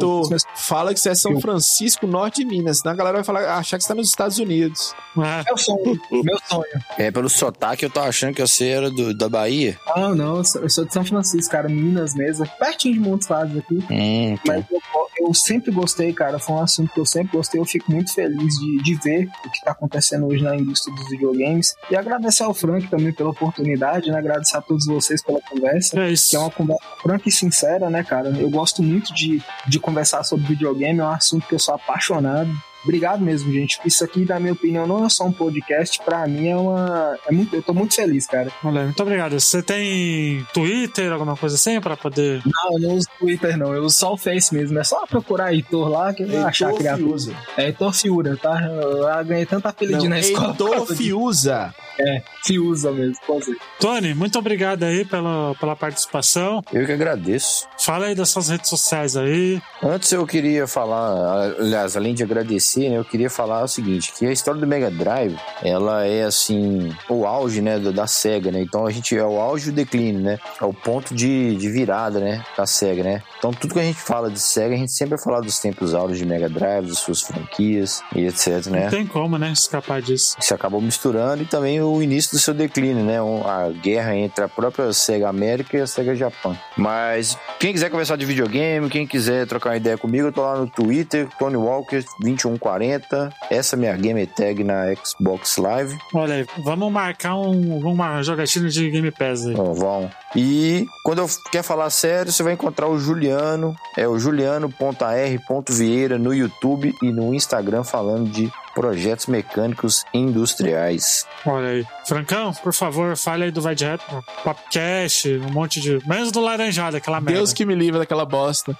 fala que você é São Francisco, norte de Minas. Senão a galera vai falar, achar que você tá nos Estados Unidos. É. Meu sonho, meu sonho. É, pelo sotaque eu tô achando que você era do, da Bahia. Ah, não, eu sou, eu sou de São Francisco, cara, Minas mesmo, pertinho de Montes Claros aqui. Hum, Mas eu, eu sempre gostei, cara. Foi um assunto que eu sempre gostei. Eu fico muito feliz de, de ver o que tá acontecendo hoje na indústria dos videogames. E agradecer ao Frank também pela oportunidade, né? Agradecer a todos vocês pela conversa. É isso. Que é uma conversa franca e sincera, né, cara? Eu gosto muito de, de conversar sobre videogame, é um assunto que eu sou apaixonado. Obrigado mesmo, gente. Isso aqui, na minha opinião, não é só um podcast. Pra mim é uma. É muito, eu tô muito feliz, cara. Olha, muito obrigado. Você tem Twitter, alguma coisa assim, pra poder. Não, eu não uso Twitter, não. Eu uso só o Face mesmo. É só procurar Heitor lá que vai achar a criatura. É Heitor Fiura, tá? Eu eu ganhei tanto apelidinho na escola. Heitor causa disso. É, Fiuza mesmo, pode ser. Tony, muito obrigado aí pela, pela participação. eu que agradeço. Fala aí das suas redes sociais aí. Antes eu queria falar, aliás, além de agradecer, né, eu queria falar o seguinte, que a história do Mega Drive, ela é assim, o auge, né, da, da SEGA, né? Então a gente é o auge e o declínio, né? É o ponto de, de virada, né, da SEGA, né? Então tudo que a gente fala de SEGA, a gente sempre vai falar dos tempos áureos de Mega Drive, das suas franquias e etc, né? Não tem como, né, escapar disso. se acabou misturando e também o início do seu declínio, né? A guerra entre a própria Sega América e a Sega Japão. Mas quem quiser conversar de videogame, quem quiser trocar uma ideia comigo, eu tô lá no Twitter, Tony Walker 2140. Essa é minha game tag na Xbox Live. Olha aí, vamos marcar um, uma jogatina de Game Pass aí. Ó, vão. E quando eu quer falar sério, você vai encontrar o Juliano, é o juliano.ar.vieira no YouTube e no Instagram falando de projetos mecânicos industriais. Olha aí. Francão, por favor, fale aí do Vai Direto. Popcast, um monte de. Menos do Laranjada, aquela merda. Deus que me livre daquela bosta.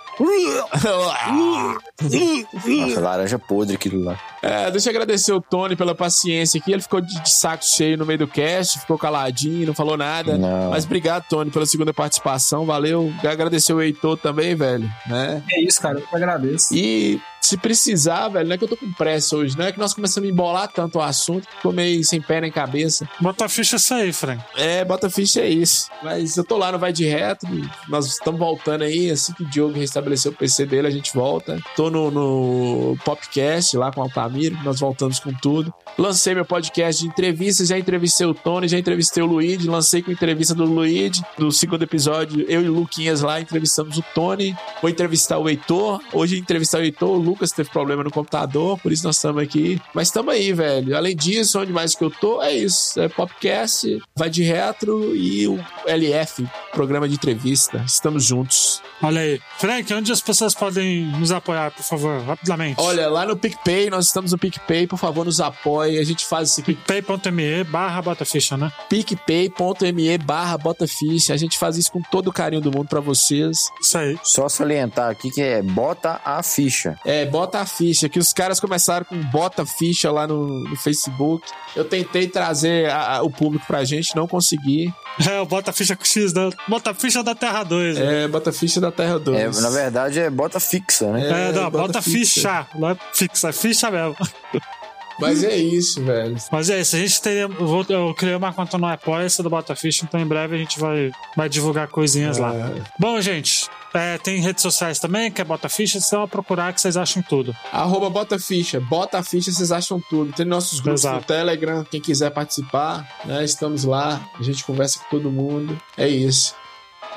Nossa, laranja podre aquilo lá. É, deixa eu agradecer o Tony pela paciência aqui. Ele ficou de, de saco cheio no meio do cast, ficou caladinho, não falou nada. Não. Mas obrigado, Tony, pela segunda participação. Valeu. Agradecer o Heitor também, velho. Né? É isso, cara. Eu que agradeço. E se precisar, velho, não é que eu tô com pressa hoje, não é que nós começamos a embolar tanto o assunto, que ficou meio sem pé nem cabeça. Bota a ficha isso aí, Frank. É, bota ficha é isso. Mas eu tô lá no Vai de Reto, nós estamos voltando aí, assim que o Diogo restabeleceu o PC dele, a gente volta. Tô no, no Popcast lá com o Altamiro, nós voltamos com tudo. Lancei meu podcast de entrevistas, já entrevistei o Tony, já entrevistei o Luigi, lancei com entrevista do Luigi. No segundo episódio, eu e o Luquinhas lá entrevistamos o Tony. Vou entrevistar o Heitor. Hoje entrevistar o Heitor, o Lucas teve problema no computador, por isso nós estamos aqui. Mas estamos aí, velho. Além disso, onde mais que eu tô, é isso. É Popcast, vai de retro e o LF, programa de entrevista. Estamos juntos. Olha aí. Frank, onde as pessoas podem nos apoiar, por favor, rapidamente? Olha, lá no PicPay, nós estamos no PicPay, por favor, nos apoie. A gente faz isso aqui, pay.me barra botaficha, né? picpay.me barra botaficha. A gente faz isso com todo o carinho do mundo pra vocês. Isso aí. Só salientar aqui que é bota a ficha. É, bota a ficha, que os caras começaram com bota ficha lá no, no Facebook. Eu tentei trazer a- a- o público pra gente, não consegui. É, o bota ficha com X, da, bota ficha da Terra 2. né? É, bota ficha da Terra 2. É, na verdade é bota fixa, né? É, é, não, bota bota, ficha. ficha. Não é fixa, é ficha mesmo. Mas é isso, velho. Mas é isso, a gente teria. Eu, vou, eu criei uma conta no apoia do Bota Ficha, então em breve a gente vai, vai divulgar coisinhas lá. É. Bom, gente, é, tem redes sociais também, que é Bota Ficha, vocês vão procurar que vocês acham tudo. Arroba bota ficha. Bota a ficha, vocês acham tudo. Tem nossos grupos Exato. no Telegram, quem quiser participar, né? Estamos lá, a gente conversa com todo mundo. É isso.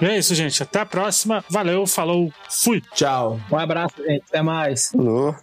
E é isso, gente. Até a próxima. Valeu, falou, fui. Tchau. Um abraço, gente. Até mais. Alô?